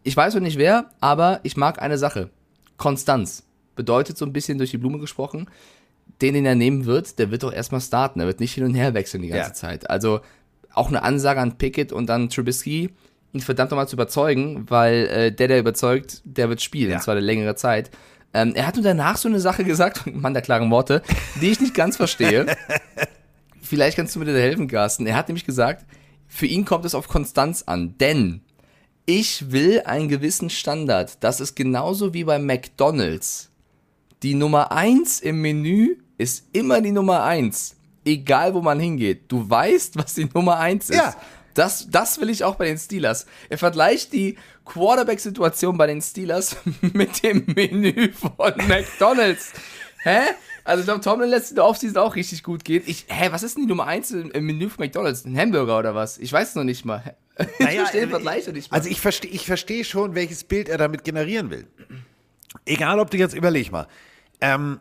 ich weiß noch nicht wer, aber ich mag eine Sache. Konstanz. Bedeutet so ein bisschen durch die Blume gesprochen. den, den er nehmen wird, der wird doch erstmal starten. Er wird nicht hin und her wechseln die ganze Ja. Zeit. Also auch eine Ansage an Pickett und dann Trubisky, ihn verdammt nochmal zu überzeugen, weil äh, der, der überzeugt, der wird spielen, Ja. und zwar eine längere Zeit. Ähm, er hat nur danach so eine Sache gesagt, [laughs] Mann der klaren Worte, die ich nicht ganz verstehe. [laughs] Vielleicht kannst du mir da helfen, Carsten. Er hat nämlich gesagt, für ihn kommt es auf Konstanz an, denn ich will einen gewissen Standard. Das ist genauso wie bei McDonald's. Die Nummer eins im Menü ist immer die Nummer eins. Egal, wo man hingeht. Du weißt, was die Nummer eins ist. Ja. Das, das will ich auch bei den Steelers. Er vergleicht die Quarterback-Situation bei den Steelers [laughs] mit dem Menü von [laughs] McDonald's. Hä? Also ich glaube, Tomlin lässt in der Offseason auch richtig gut gehen. Ich, hä, was ist denn die Nummer eins im im Menü von McDonald's? Ein Hamburger oder was? Ich weiß es noch nicht mal. [laughs] ich verstehe den äh, Vergleich nicht mal. Also ich verstehe ich versteh schon, welches Bild er damit generieren will. Egal, ob du jetzt überleg mal. Ähm,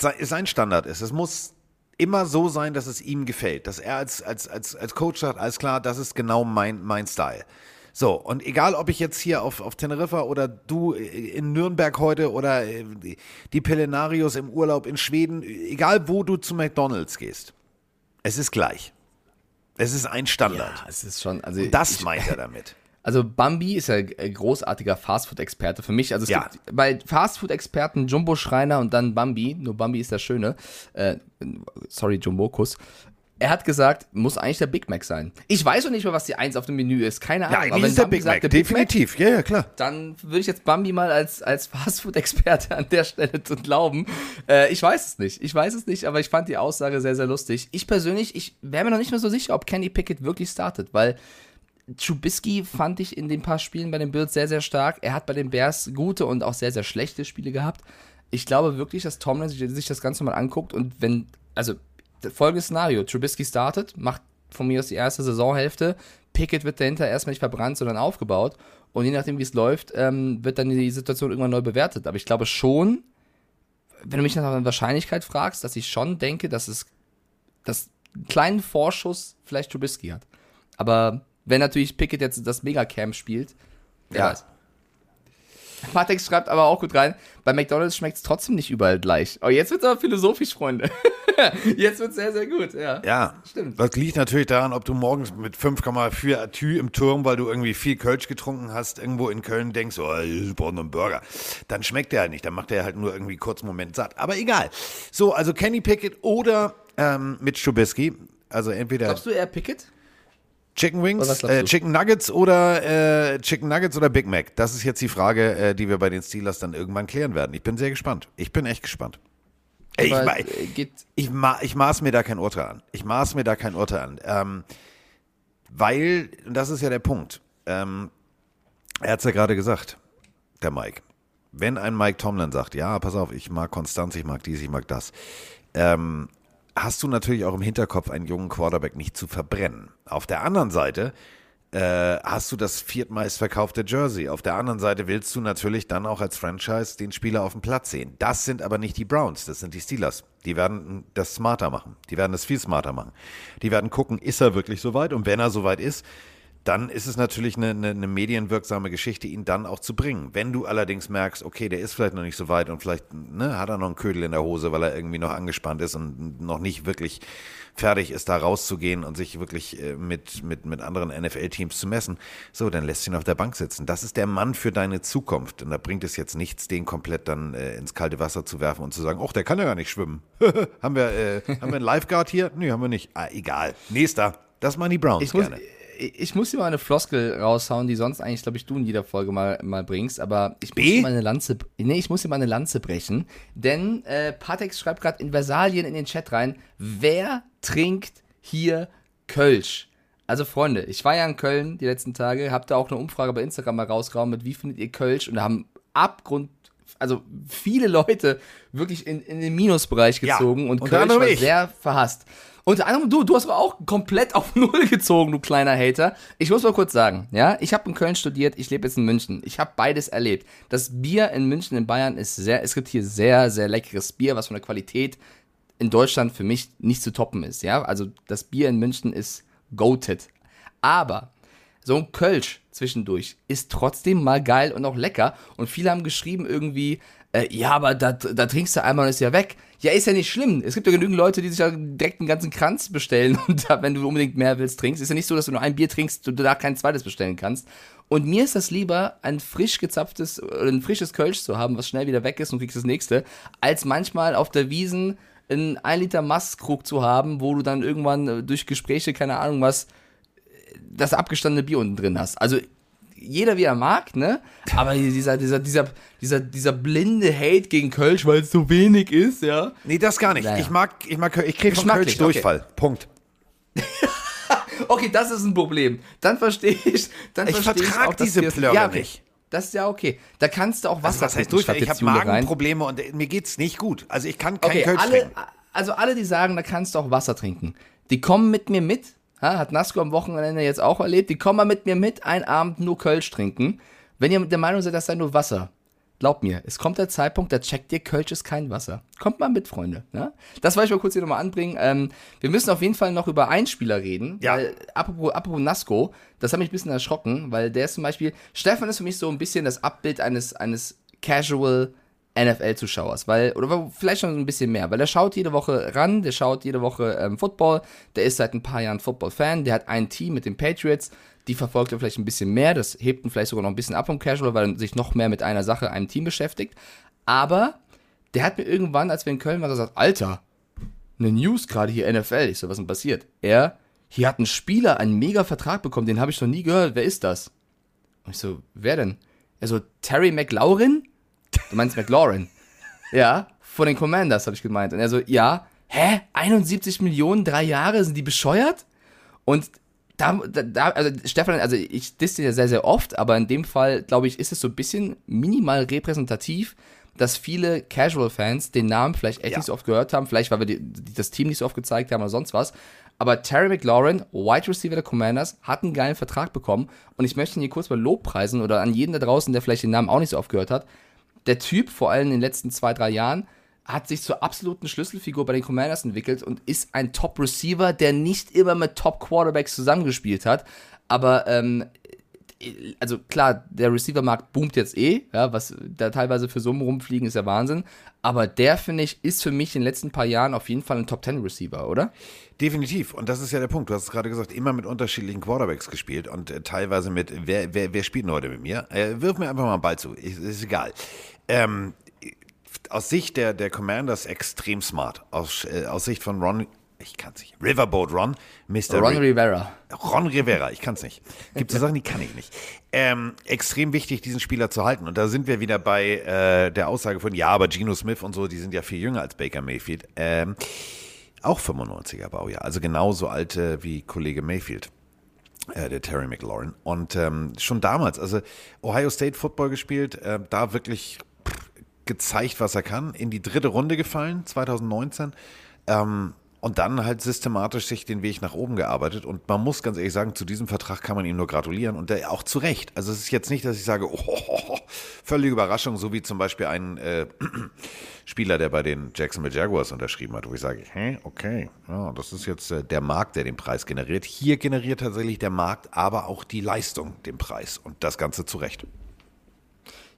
se- sein Standard ist, es muss immer so sein, dass es ihm gefällt. Dass er als, als, als, als Coach sagt, alles klar, das ist genau mein, mein Style. So, und egal, ob ich jetzt hier auf, auf Teneriffa oder du in Nürnberg heute oder äh, die- Pelenarios im Urlaub in Schweden, egal wo du zu McDonalds gehst, es ist gleich. Es ist ein Standard. ja, es ist schon, also Das ich, meint er damit. Also Bambi ist ja ein großartiger Fastfood-Experte für mich. Also es Ja. gibt bei Fastfood-Experten Jumbo Schreiner und dann Bambi. Nur Bambi ist der Schöne. Äh, sorry, Jumbo-Kuss. Er hat gesagt, muss eigentlich der Big Mac sein. Ich weiß noch nicht mal, was die Eins auf dem Menü ist. Keine Ahnung. Ja, Aber wenn ist der Bambi Big sagt, Mac. der Big Definitiv, ja, ja, klar. dann würde ich jetzt Bambi mal als, als Fastfood-Experte an der Stelle [laughs] zu glauben. Äh, ich weiß es nicht. Ich weiß es nicht, aber ich fand die Aussage sehr, sehr lustig. Ich persönlich, ich wäre mir noch nicht mehr so sicher, ob Kenny Pickett wirklich startet, weil Trubisky fand ich in den paar Spielen bei den Bills sehr, sehr stark. Er hat bei den Bears gute und auch sehr, sehr schlechte Spiele gehabt. Ich glaube wirklich, dass Tomlin sich, das Ganze mal anguckt und wenn, also folgendes Szenario, Trubisky startet, macht von mir aus die erste Saisonhälfte, Pickett wird dahinter erstmal nicht verbrannt, sondern aufgebaut und je nachdem, wie es läuft, ähm, wird dann die Situation irgendwann neu bewertet. Aber ich glaube schon, wenn du mich nach einer Wahrscheinlichkeit fragst, dass ich schon denke, dass es dass einen kleinen Vorschuss vielleicht Trubisky hat. Aber wenn natürlich Pickett jetzt das Megacamp spielt, wer Ja. weiß. Matex schreibt aber auch gut rein, bei McDonalds schmeckt es trotzdem nicht überall gleich. Oh, jetzt wird es aber philosophisch, Freunde. [laughs] jetzt wird es sehr, sehr gut, ja. Ja, Stimmt. Das liegt natürlich daran, ob du morgens mit 5,4 Atü im Turm, weil du irgendwie viel Kölsch getrunken hast, irgendwo in Köln denkst, oh, ich brauche einen Burger. Dann schmeckt der halt nicht, dann macht der halt nur irgendwie kurz einen Moment satt. Aber egal. So, also Kenny Pickett oder ähm, Mitch Trubisky. Also entweder Glaubst du eher Pickett? Chicken Wings, äh? Chicken Nuggets oder äh, Chicken Nuggets oder Big Mac. Das ist jetzt die Frage, äh, die wir bei den Steelers dann irgendwann klären werden. Ich bin sehr gespannt. Ich bin echt gespannt. Ich, ma- äh, ich, ma ich maß mir da kein Urteil an. Ich maß mir da kein Urteil an. Ähm, weil, und das ist ja der Punkt, ähm, er hat es ja gerade gesagt, der Mike. Wenn ein Mike Tomlin sagt, ja, pass auf, ich mag Konstanz, ich mag dies, ich mag das, ähm, hast du natürlich auch im Hinterkopf, einen jungen Quarterback nicht zu verbrennen. Auf der anderen Seite äh, hast du das viertmeist verkaufte Jersey. Auf der anderen Seite willst du natürlich dann auch als Franchise den Spieler auf dem Platz sehen. Das sind aber nicht die Browns, das sind die Steelers. Die werden das smarter machen. Die werden das viel smarter machen. Die werden gucken, ist er wirklich soweit? Und wenn er soweit ist, dann ist es natürlich eine, eine, eine medienwirksame Geschichte, ihn dann auch zu bringen. Wenn du allerdings merkst, okay, der ist vielleicht noch nicht so weit und vielleicht ne, hat er noch einen Ködel in der Hose, weil er irgendwie noch angespannt ist und noch nicht wirklich fertig ist, da rauszugehen und sich wirklich äh, mit, mit, mit anderen NFL-Teams zu messen, so, dann lässt ihn auf der Bank sitzen. Das ist der Mann für deine Zukunft. Und da bringt es jetzt nichts, den komplett dann äh, ins kalte Wasser zu werfen und zu sagen, ach, der kann ja gar nicht schwimmen. [laughs] haben, wir, äh, haben wir einen Lifeguard hier? Nö, haben wir nicht. Ah, egal. Nächster. Das machen die Browns ich muss, gerne. ich, ich muss dir mal eine Floskel raushauen, die sonst eigentlich, glaube ich, du in jeder Folge mal, mal bringst, aber ich muss dir mal eine Lanze, nee, ich muss dir mal eine Lanze brechen, denn äh, Patex schreibt gerade in Versalien in den Chat rein, wer trinkt hier Kölsch? Also Freunde, ich war ja in Köln die letzten Tage, hab da auch eine Umfrage bei Instagram mal rausgehauen mit wie findet ihr Kölsch und da haben Abgrund, also viele Leute wirklich in, in den Minusbereich Ja, gezogen und unter Kölsch war sehr verhasst. Unter anderem du, du hast aber auch komplett auf [laughs] Null gezogen, du kleiner Hater. Ich muss mal kurz sagen, ja, ich habe in Köln studiert, ich lebe jetzt in München. Ich habe beides erlebt. Das Bier in München, in Bayern ist sehr, es gibt hier sehr, sehr leckeres Bier, was von der Qualität in Deutschland für mich nicht zu toppen ist, ja. Also das Bier in München ist goated. Aber so ein Kölsch zwischendurch ist trotzdem mal geil und auch lecker. Und viele haben geschrieben irgendwie, Äh, ja, aber da, da trinkst du einmal und ist ja weg. Ja, ist ja nicht schlimm. Es gibt ja genügend Leute, die sich ja direkt einen ganzen Kranz bestellen [laughs] und da, wenn du unbedingt mehr willst, trinkst. Ist ja nicht so, dass du nur ein Bier trinkst und danach kein zweites bestellen kannst. Und mir ist das lieber, ein frisch gezapftes ein frisches Kölsch zu haben, was schnell wieder weg ist und kriegst das nächste, als manchmal auf der Wiesen einen 1 Liter Mastkrug zu haben, wo du dann irgendwann äh, durch Gespräche, keine Ahnung was, das abgestandene Bier unten drin hast. Also jeder wie er mag, ne? Aber dieser, dieser, dieser, dieser, dieser blinde Hate gegen Kölsch, weil es so wenig ist, ja. Nee, das gar nicht. Naja. Ich mag, ich mag, ich krieg Geschmacklich, Kölsch Durchfall. Punkt. [laughs] Okay, das ist ein Problem. Dann verstehe ich, dann Ich verstehe vertrag auch, diese Plörre ja, okay. nicht. Das ist ja okay. Da kannst du auch Wasser Also was heißt statt Ich habe Jule rein. Magenprobleme und mir geht's nicht gut. Also ich kann kein Okay, Kölsch alle, trinken. also alle, die sagen, da kannst du auch Wasser trinken, die kommen mit mir mit. Ha, hat Nasco am Wochenende jetzt auch erlebt. Die kommen mal mit mir mit, einen Abend nur Kölsch trinken. Wenn ihr der Meinung seid, das sei nur Wasser, glaubt mir, es kommt der Zeitpunkt, da checkt ihr, Kölsch ist kein Wasser. Kommt mal mit, Freunde. Ne? Das wollte ich mal kurz hier nochmal anbringen. Ähm, wir müssen auf jeden Fall noch über Einspieler reden. Ja. Weil, apropos, apropos Nasco, das hat mich ein bisschen erschrocken, weil der ist zum Beispiel, Stefan ist für mich so ein bisschen das Abbild eines, eines Casual NFL-Zuschauers, weil, oder vielleicht schon ein bisschen mehr, weil er schaut jede Woche ran, der schaut jede Woche ähm, Football, der ist seit ein paar Jahren Football-Fan, der hat ein Team mit den Patriots, die verfolgt er vielleicht ein bisschen mehr, das hebt ihn vielleicht sogar noch ein bisschen ab vom Casual, weil er sich noch mehr mit einer Sache, einem Team beschäftigt, aber der hat mir irgendwann, als wir in Köln waren, gesagt, Alter, eine News gerade hier NFL, ich so, was denn passiert? Er, hier hat ein Spieler einen mega Vertrag bekommen, den habe ich noch nie gehört, wer ist das? Und ich so, wer denn? Er so, Terry McLaurin? Du meinst McLaurin? Ja, von den Commanders, habe ich gemeint. Und er so, ja, hä? 71 Millionen, drei Jahre, sind die bescheuert? Und da, da, also Stefan, also ich disse ja sehr, sehr oft, aber in dem Fall, glaube ich, ist es so ein bisschen minimal repräsentativ, dass viele Casual-Fans den Namen vielleicht echt Ja. nicht so oft gehört haben, vielleicht weil wir die, die, das Team nicht so oft gezeigt haben oder sonst was. Aber Terry McLaurin, Wide Receiver der Commanders, hat einen geilen Vertrag bekommen und ich möchte ihn hier kurz mal Lobpreisen oder an jeden da draußen, der vielleicht den Namen auch nicht so oft gehört hat. Der Typ, vor allem in den letzten zwei, drei Jahren, hat sich zur absoluten Schlüsselfigur bei den Commanders entwickelt und ist ein Top-Receiver, der nicht immer mit Top-Quarterbacks zusammengespielt hat. Aber, ähm, also klar, der Receiver-Markt boomt jetzt eh, ja, was da teilweise für Summen rumfliegen, ist ja Wahnsinn. Aber der, finde ich, ist für mich in den letzten paar Jahren auf jeden Fall ein Top-10-Receiver, oder? Definitiv. Und das ist ja der Punkt. Du hast es gerade gesagt, immer mit unterschiedlichen Quarterbacks gespielt und äh, teilweise mit, wer, wer, wer spielt denn heute mit mir? Äh, wirf mir einfach mal einen Ball zu. Ist, ist egal. Ähm, aus Sicht der, der Commanders extrem smart. Aus, äh, aus Sicht von Ron, ich kann's nicht. Riverboat Ron, Mr. Ron Ri- Rivera. Ron Rivera, ich kann's nicht. Gibt so Sachen, die kann ich nicht. Ähm, extrem wichtig, diesen Spieler zu halten. Und da sind wir wieder bei äh, der Aussage von, ja, aber Geno Smith und so, die sind ja viel jünger als Baker Mayfield. Ähm, auch 95er Baujahr, also genauso alt äh, wie Kollege Mayfield, äh, der Terry McLaurin. Und ähm, schon damals, also Ohio State Football gespielt, äh, da wirklich pff, gezeigt, was er kann, in die dritte Runde gefallen, 2019. Ähm, und dann halt systematisch sich den Weg nach oben gearbeitet. Und man muss ganz ehrlich sagen, zu diesem Vertrag kann man ihm nur gratulieren. Und der auch zu Recht. Also es ist jetzt nicht, dass ich sage, [laughs] oh, völlige Überraschung, so wie zum Beispiel ein äh, [clears throat] Spieler, der bei den Jacksonville Jaguars unterschrieben hat, wo ich sage, hä, okay, ja, das ist jetzt äh, der Markt, der den Preis generiert. Hier generiert tatsächlich der Markt, aber auch die Leistung den Preis. Und das Ganze zu Recht.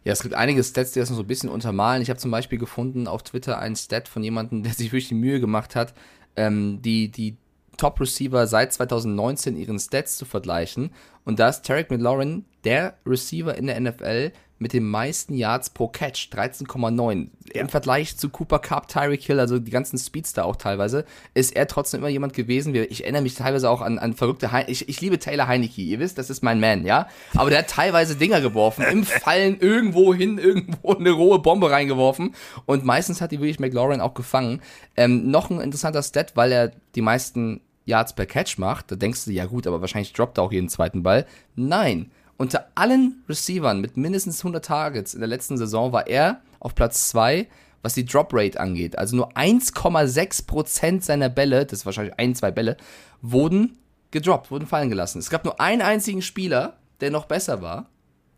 Ja, es gibt einige Stats, die das noch so ein bisschen untermalen. Ich habe zum Beispiel gefunden auf Twitter einen Stat von jemandem, der sich wirklich die Mühe gemacht hat, ähm, die, die Top-Receiver seit 2019 ihren Stats zu vergleichen. Und da ist Tarek McLaurin der Receiver in der NFL mit den meisten Yards pro Catch, 13,9. Im Vergleich zu Cooper Cup, Tyreek Hill, also die ganzen Speedster auch teilweise, ist er trotzdem immer jemand gewesen. Ich erinnere mich teilweise auch an, an verrückte Heineke. Ich, ich liebe Taylor Heineke, ihr wisst, das ist mein Man, ja? Aber der hat teilweise Dinger geworfen, im [laughs] Fallen irgendwo hin, irgendwo eine rohe Bombe reingeworfen. Und meistens hat die wirklich McLaurin auch gefangen. Ähm, noch ein interessanter Stat, weil er die meisten Yards per Catch macht. Da denkst du, ja gut, aber wahrscheinlich droppt er auch jeden zweiten Ball. Nein. Unter allen Receivern mit mindestens 100 Targets in der letzten Saison war er auf Platz 2, was die Drop Rate angeht. Also nur 1,6% seiner Bälle, das ist wahrscheinlich ein, zwei Bälle, wurden gedroppt, wurden fallen gelassen. Es gab nur einen einzigen Spieler, der noch besser war.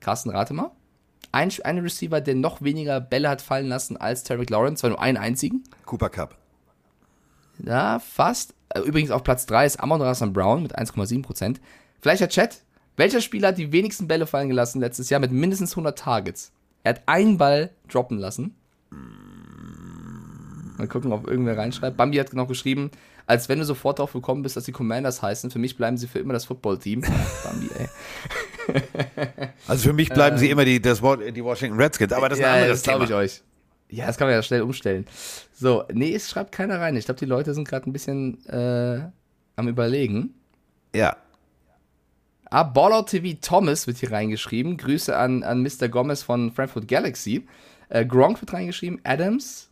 Carsten, rate mal. Ein, ein Receiver, der noch weniger Bälle hat fallen lassen als Tarek Lawrence, zwar nur einen einzigen. Cooper Cup. Ja, fast. Äh, Übrigens auf Platz 3 ist Amon Rassan Brown mit 1,7%. Vielleicht der Chat. Welcher Spieler hat die wenigsten Bälle fallen gelassen letztes Jahr mit mindestens 100 Targets? Er hat einen Ball droppen lassen. Mal gucken, ob irgendwer reinschreibt. Bambi hat noch geschrieben, als wenn du sofort darauf gekommen bist, dass die Commanders heißen. Für mich bleiben sie für immer das Football-Team. [laughs] Bambi, ey. [laughs] Also für mich bleiben sie immer die, das, die Washington Redskins, aber das ist ein ja, anderes das glaube Thema. ich euch. Ja, das kann man ja schnell umstellen. So, nee, es schreibt keiner rein. Ich glaube, die Leute sind gerade ein bisschen äh, am überlegen. Ja. Ah, Baller TV Thomas wird hier reingeschrieben. Grüße an, an Mr. Gomez von Frankfurt Galaxy. Äh, Gronk wird reingeschrieben. Adams.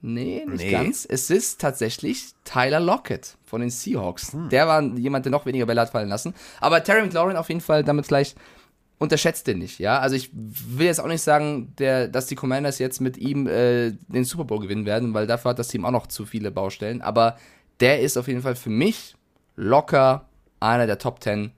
Nee, nicht Nee. ganz. Es ist tatsächlich Tyler Lockett von den Seahawks. Hm. Der war jemand, der noch weniger Bälle hat fallen lassen. Aber Terry McLaurin auf jeden Fall damit vielleicht unterschätzt den nicht, ja. Also ich will jetzt auch nicht sagen, der, dass die Commanders jetzt mit ihm äh, den Super Bowl gewinnen werden, weil dafür hat das Team auch noch zu viele Baustellen. Aber der ist auf jeden Fall für mich locker einer der Top 10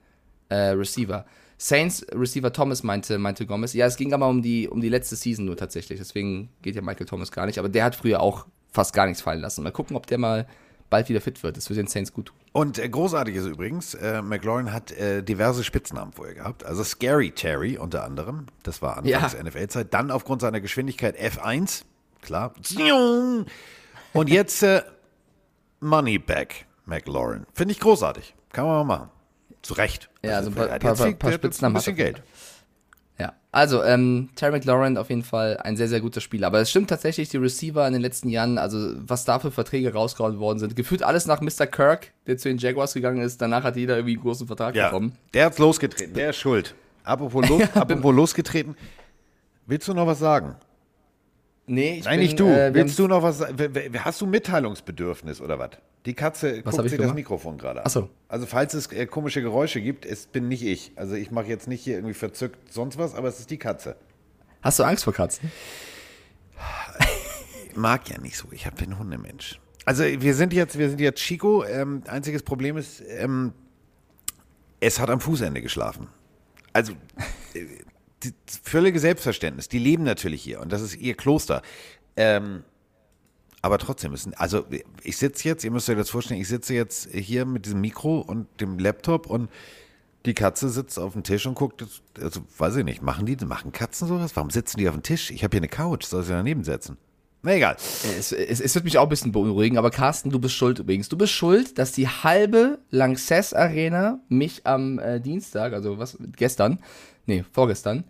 äh, Receiver. Saints Receiver Thomas meinte, meinte Gomez. Ja, es ging aber um die, um die letzte Season nur tatsächlich. Deswegen geht ja Michael Thomas gar nicht. Aber der hat früher auch fast gar nichts fallen lassen. Mal gucken, ob der mal bald wieder fit wird. Das wird den Saints gut tun. Und äh, großartig ist übrigens, äh, McLaurin hat äh, diverse Spitznamen vorher gehabt. Also Scary Terry unter anderem. Das war Anfangs Ja. NFL-Zeit. Dann aufgrund seiner Geschwindigkeit F1. Klar. Und jetzt äh, Moneyback McLaurin. Finde ich großartig. Kann man mal machen. Zu Recht. Ja, also ein paar- paar- paar Spitznamen Ein bisschen. Geld. Ja, also ähm, Terry McLaurin auf jeden Fall ein sehr, sehr guter Spieler. Aber es stimmt tatsächlich, die Receiver in den letzten Jahren, also was da für Verträge rausgehauen worden sind, gefühlt alles nach Mr. Kirk, der zu den Jaguars gegangen ist. Danach hat jeder irgendwie einen großen Vertrag Ja, bekommen. der hat's losgetreten. Der ist schuld. Apropos, los, [laughs] apropos losgetreten. Willst du noch was sagen? Nee, ich Nein, bin, nicht du. Äh, Willst du noch was sagen? Hast du Mitteilungsbedürfnis oder was? Die Katze Was guckt ich sich das? Mikrofon gerade an. Ach so. Also falls es äh, komische Geräusche gibt, es bin nicht ich. Also ich mache jetzt nicht hier irgendwie verzückt sonst was, aber es ist die Katze. Hast du Angst vor Katzen? Ich mag ja nicht so. Ich hab- ein Hundemensch. Also wir sind jetzt, wir sind jetzt Chico. Ähm, einziges Problem ist, ähm, es hat am Fußende geschlafen. Also äh, völlige Selbstverständnis. Die leben natürlich hier und das ist ihr Kloster. Ähm, aber trotzdem müssen, also ich sitze jetzt, ihr müsst euch das vorstellen, ich sitze jetzt hier mit diesem Mikro und dem Laptop und die Katze sitzt auf dem Tisch und guckt, also weiß ich nicht, machen die, machen Katzen sowas? Warum sitzen die auf dem Tisch? Ich habe hier eine Couch, soll sie daneben setzen? Na egal. Es, es, es wird mich auch ein bisschen beunruhigen, aber Carsten, du bist schuld übrigens. Du bist schuld, dass die halbe Lanxess Arena mich am äh, Dienstag, also was, gestern, nee, vorgestern,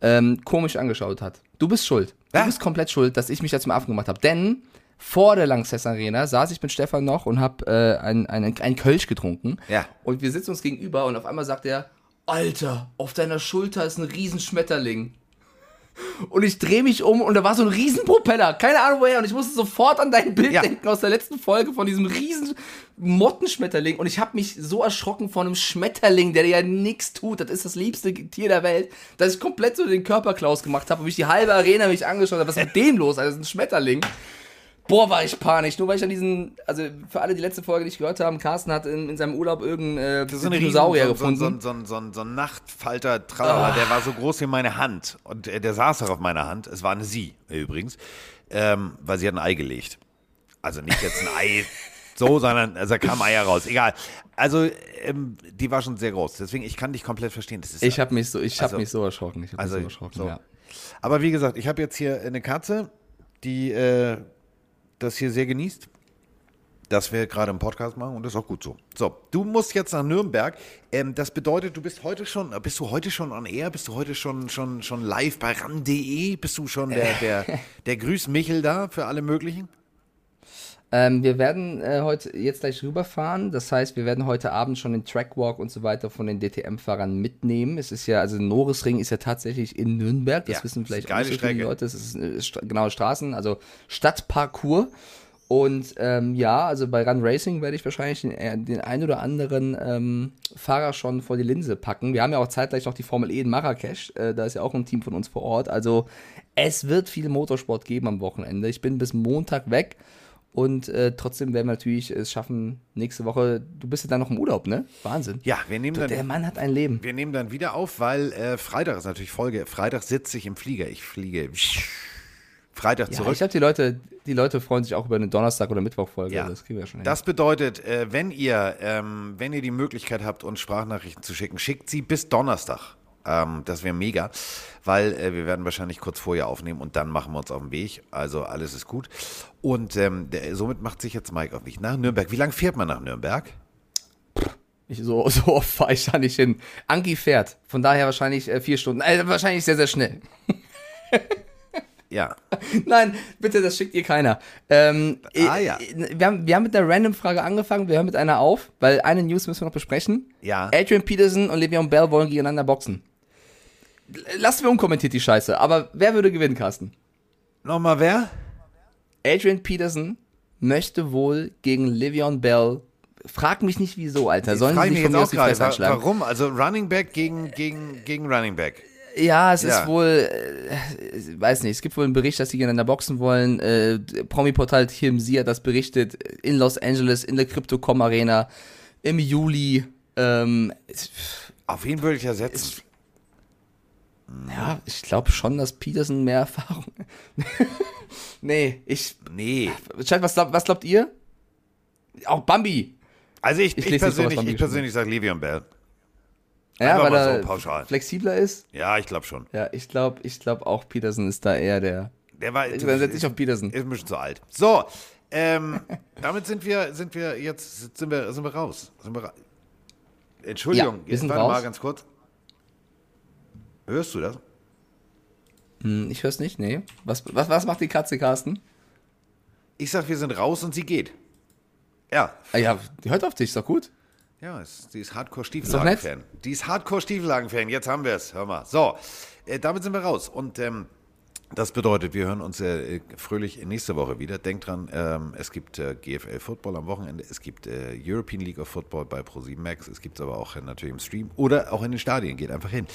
ähm, komisch angeschaut hat. Du bist schuld. Du Ja. bist komplett schuld, dass ich mich da zum Affen gemacht habe. Denn vor der Lanxess Arena saß ich mit Stefan noch und hab äh, ein, ein, ein Kölsch getrunken. Ja. Und wir sitzen uns gegenüber und auf einmal sagt er, Alter, auf deiner Schulter ist ein Riesenschmetterling. Und ich drehe mich um und da war so ein Riesenpropeller. Keine Ahnung woher. Und ich musste sofort an dein Bild Ja. denken aus der letzten Folge von diesem riesen Mottenschmetterling. Und ich habe mich so erschrocken von einem Schmetterling, der dir ja nichts tut. Das ist das liebste Tier der Welt, dass ich komplett so den Körperklaus gemacht habe und mich die halbe Arena mich angeschaut habe. Was ist mit dem los? Also, das ist ein Schmetterling. Boah, war ich panisch. Nur weil ich an diesen, also für alle, die letzte Folge nicht gehört haben, Carsten hat in, in seinem Urlaub irgendeinen äh, So Dinosaurier Riesen- gefunden. So, so, so, so, so, so ein Nachtfalter, tralala, der war so groß wie meine Hand. Und äh, der saß auch auf meiner Hand. Es war eine Sie äh, übrigens, ähm, weil sie hat ein Ei gelegt. Also nicht jetzt ein Ei [laughs] so, sondern also da kamen Eier raus. Egal. Also ähm, die war schon sehr groß. Deswegen, ich kann dich komplett verstehen. Das ist Ich habe mich so, ich habe Also- mich so erschrocken. Ich habe also mich so erschrocken. so. Ja. Aber wie gesagt, ich habe jetzt hier eine Katze, die äh, das hier sehr genießt. Dass wir gerade einen Podcast machen und das ist auch gut so. So, du musst jetzt nach Nürnberg. Ähm, das bedeutet, du bist heute schon, bist du heute schon on air? Bist du heute schon, schon, schon live bei ran.de? Bist du schon der, der, [laughs] der Grüß Michel da für alle möglichen? Ähm, wir werden äh, heute jetzt gleich rüberfahren. Das heißt, wir werden heute Abend schon den Trackwalk und so weiter von den DTM-Fahrern mitnehmen. Es ist ja, also Norrisring ist ja tatsächlich in Nürnberg. Das Ja, wissen vielleicht auch nicht so viele. Leute. Es ist eine Stra genaue Straßen, also Stadtparcours. Und ähm, ja, also bei Run Racing werde ich wahrscheinlich den, äh, den ein oder anderen ähm, Fahrer schon vor die Linse packen. Wir haben ja auch zeitgleich noch die Formel E in Marrakesch. Äh, da ist ja auch ein Team von uns vor Ort. Also es wird viel Motorsport geben am Wochenende. Ich bin bis Montag weg. Und äh, trotzdem werden wir natürlich es schaffen, nächste Woche, du bist ja dann noch im Urlaub, ne? Wahnsinn. Ja, wir nehmen Der dann, Mann hat ein Leben. wir nehmen dann wieder auf, weil äh, Freitag ist natürlich Folge. Freitag sitze ich im Flieger. Ich fliege Freitag Ja, zurück. ich glaube, die Leute, die Leute freuen sich auch über eine Donnerstag- oder Mittwochfolge. Ja. Das kriegen wir schon hin. Das bedeutet, äh, wenn ihr, ähm, wenn ihr die Möglichkeit habt, uns Sprachnachrichten zu schicken, schickt sie bis Donnerstag. Ähm, das wäre mega, weil äh, wir werden wahrscheinlich kurz vorher aufnehmen und dann machen wir uns auf den Weg. Also alles ist gut. Und ähm, der, somit macht sich jetzt Mike auf mich nach Nürnberg. Wie lange fährt man nach Nürnberg? Ich, so, [laughs] so oft fahre ich da nicht hin. Anki fährt. Von daher wahrscheinlich äh, vier Stunden. Äh, wahrscheinlich sehr, sehr schnell. Ja. [laughs] Nein, bitte, das schickt ihr keiner. Ähm, Ah, äh, ja. äh, wir, haben, wir haben mit einer Random-Frage angefangen. Wir hören mit einer auf, weil eine News müssen wir noch besprechen. Ja. Adrian Peterson und Le'Veon Bell wollen gegeneinander boxen. Lassen wir unkommentiert die Scheiße. Aber wer würde gewinnen, Carsten? Nochmal wer? Adrian Peterson möchte wohl gegen Le'Veon Bell. Frag mich nicht wieso, Alter. Sollen sie mich von mir aus die. Fresse wa- anschlagen? Warum? Also Running Back gegen, gegen, gegen Running Back. Ja, es Ja. ist wohl, äh, weiß nicht, es gibt wohl einen Bericht, dass sie gegeneinander boxen wollen. Äh, Promi-Portal TMZ hat das berichtet in Los Angeles, in der Crypto.com Arena im Juli. Ähm, Auf wen würde ich ja setzen? Ja, ich glaube schon, dass Peterson mehr Erfahrung. [laughs] nee, ich. Nee. Chat, was, glaubt- was glaubt ihr? Auch Bambi. Also ich, Ich ich, persönlich, Bambi ich persönlich sage Le'Veon Bell. Ja, Einfach weil er so pauschal. flexibler ist. Ja, ich glaube schon. Ja, ich glaube, ich glaube auch Peterson ist da eher der. Der war Dann setze ich auf Peterson. ist ein bisschen zu alt. So, ähm, [laughs] damit sind wir, sind wir jetzt, sind wir, sind wir raus. Sind wir ra Entschuldigung, Ja, wir jetzt sind warte raus. mal ganz kurz. Hörst du das? Hm, Ich höre es nicht, nee. Was, was, was macht die Katze, Carsten? Ich sag, wir sind raus und sie geht. Ja, Ah ja, die hört auf dich, ist doch gut. ja, die ist doch Hardcore-Stiefellagen-Fan. Die ist Hardcore-Stiefellagen-Fan. Jetzt haben wir es. Hör mal. So, äh, damit sind wir raus. Und ähm, das bedeutet, wir hören uns äh, fröhlich nächste Woche wieder. Denkt dran, ähm, es gibt äh, GFL Football am Wochenende, es gibt äh, European League of Football bei Pro7 Max, es gibt es aber auch natürlich im Stream oder auch in den Stadien. Geht einfach hin.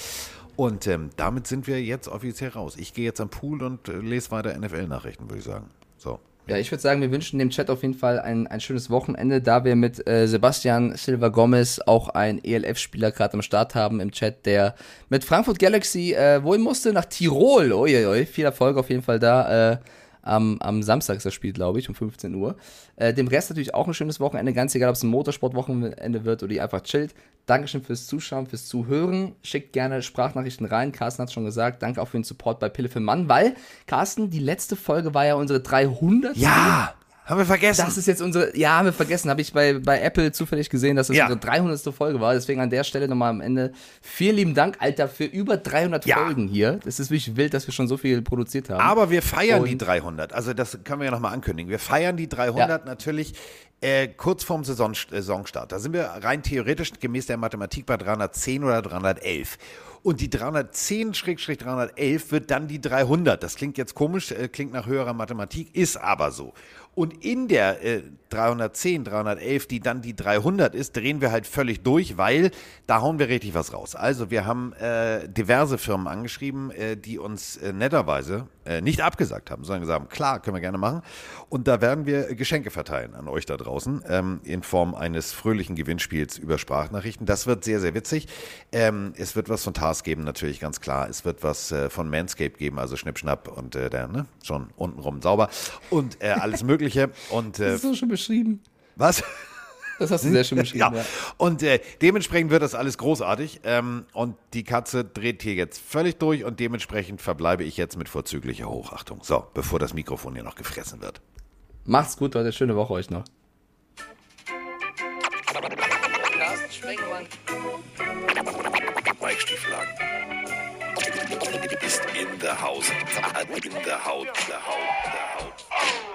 Und ähm, damit sind wir jetzt offiziell raus. Ich gehe jetzt am Pool und äh, lese weiter NFL-Nachrichten, würde ich sagen. So. Ja, ich würde sagen, wir wünschen dem Chat auf jeden Fall ein, ein schönes Wochenende, da wir mit äh, Sebastian Silva Gomez auch einen ELF-Spieler gerade am Start haben im Chat, der mit Frankfurt Galaxy äh, wohin musste? Nach Tirol. Uiuiui, viel Erfolg auf jeden Fall da. Äh, am, am Samstag ist das Spiel, glaube ich, um 15 Uhr. Äh, dem Rest natürlich auch ein schönes Wochenende, ganz egal, ob es ein Motorsportwochenende wird oder ihr einfach chillt. Dankeschön fürs Zuschauen, fürs Zuhören. Schickt gerne Sprachnachrichten rein. Carsten hat schon gesagt. Danke auch für den Support bei Pille für Mann, weil, Carsten, die letzte Folge war ja unsere 300. Ja, haben wir vergessen. Das ist jetzt unsere, ja, haben wir vergessen, habe ich bei, bei Apple zufällig gesehen, dass das Ja. unsere 300. Folge war. Deswegen an der Stelle nochmal am Ende vielen lieben Dank, Alter, für über 300 Ja. Folgen hier. Das ist wirklich wild, dass wir schon so viel produziert haben. Aber wir feiern Und- die 300. Also das können wir ja nochmal ankündigen. Wir feiern die 300 natürlich äh, kurz vorm Saison, äh, Saisonstart. Da sind wir rein theoretisch gemäß der Mathematik bei 310 oder 311. Und die 310-311 wird dann die 300. Das klingt jetzt komisch, äh, klingt nach höherer Mathematik, ist aber so. Und in der äh, 310, 311, die dann die 300 ist, drehen wir halt völlig durch, weil da hauen wir richtig was raus. Also wir haben äh, diverse Firmen angeschrieben, äh, die uns netterweise äh, nicht abgesagt haben, sondern gesagt haben, klar, können wir gerne machen. Und da werden wir Geschenke verteilen an euch da draußen ähm, in Form eines fröhlichen Gewinnspiels über Sprachnachrichten. Das wird sehr, sehr witzig. Ähm, es wird was von Tars geben, natürlich ganz klar. Es wird was äh, von Manscaped geben, also Schnipp, Schnapp und äh, der, ne, schon untenrum sauber und äh, alles Mögliche. Und das äh, ist so schön beschrieben. was? Das hast du sehr schön beschrieben. Ja, ja. und äh, dementsprechend wird das alles großartig. Ähm, und die Katze dreht hier jetzt völlig durch und dementsprechend verbleibe ich jetzt mit vorzüglicher Hochachtung. So, bevor das Mikrofon hier noch gefressen wird. Macht's gut, Leute. Schöne Woche euch noch. Mike Stieflagen. Ist in der Haus. In der Haut. Der Haut. Der Haut.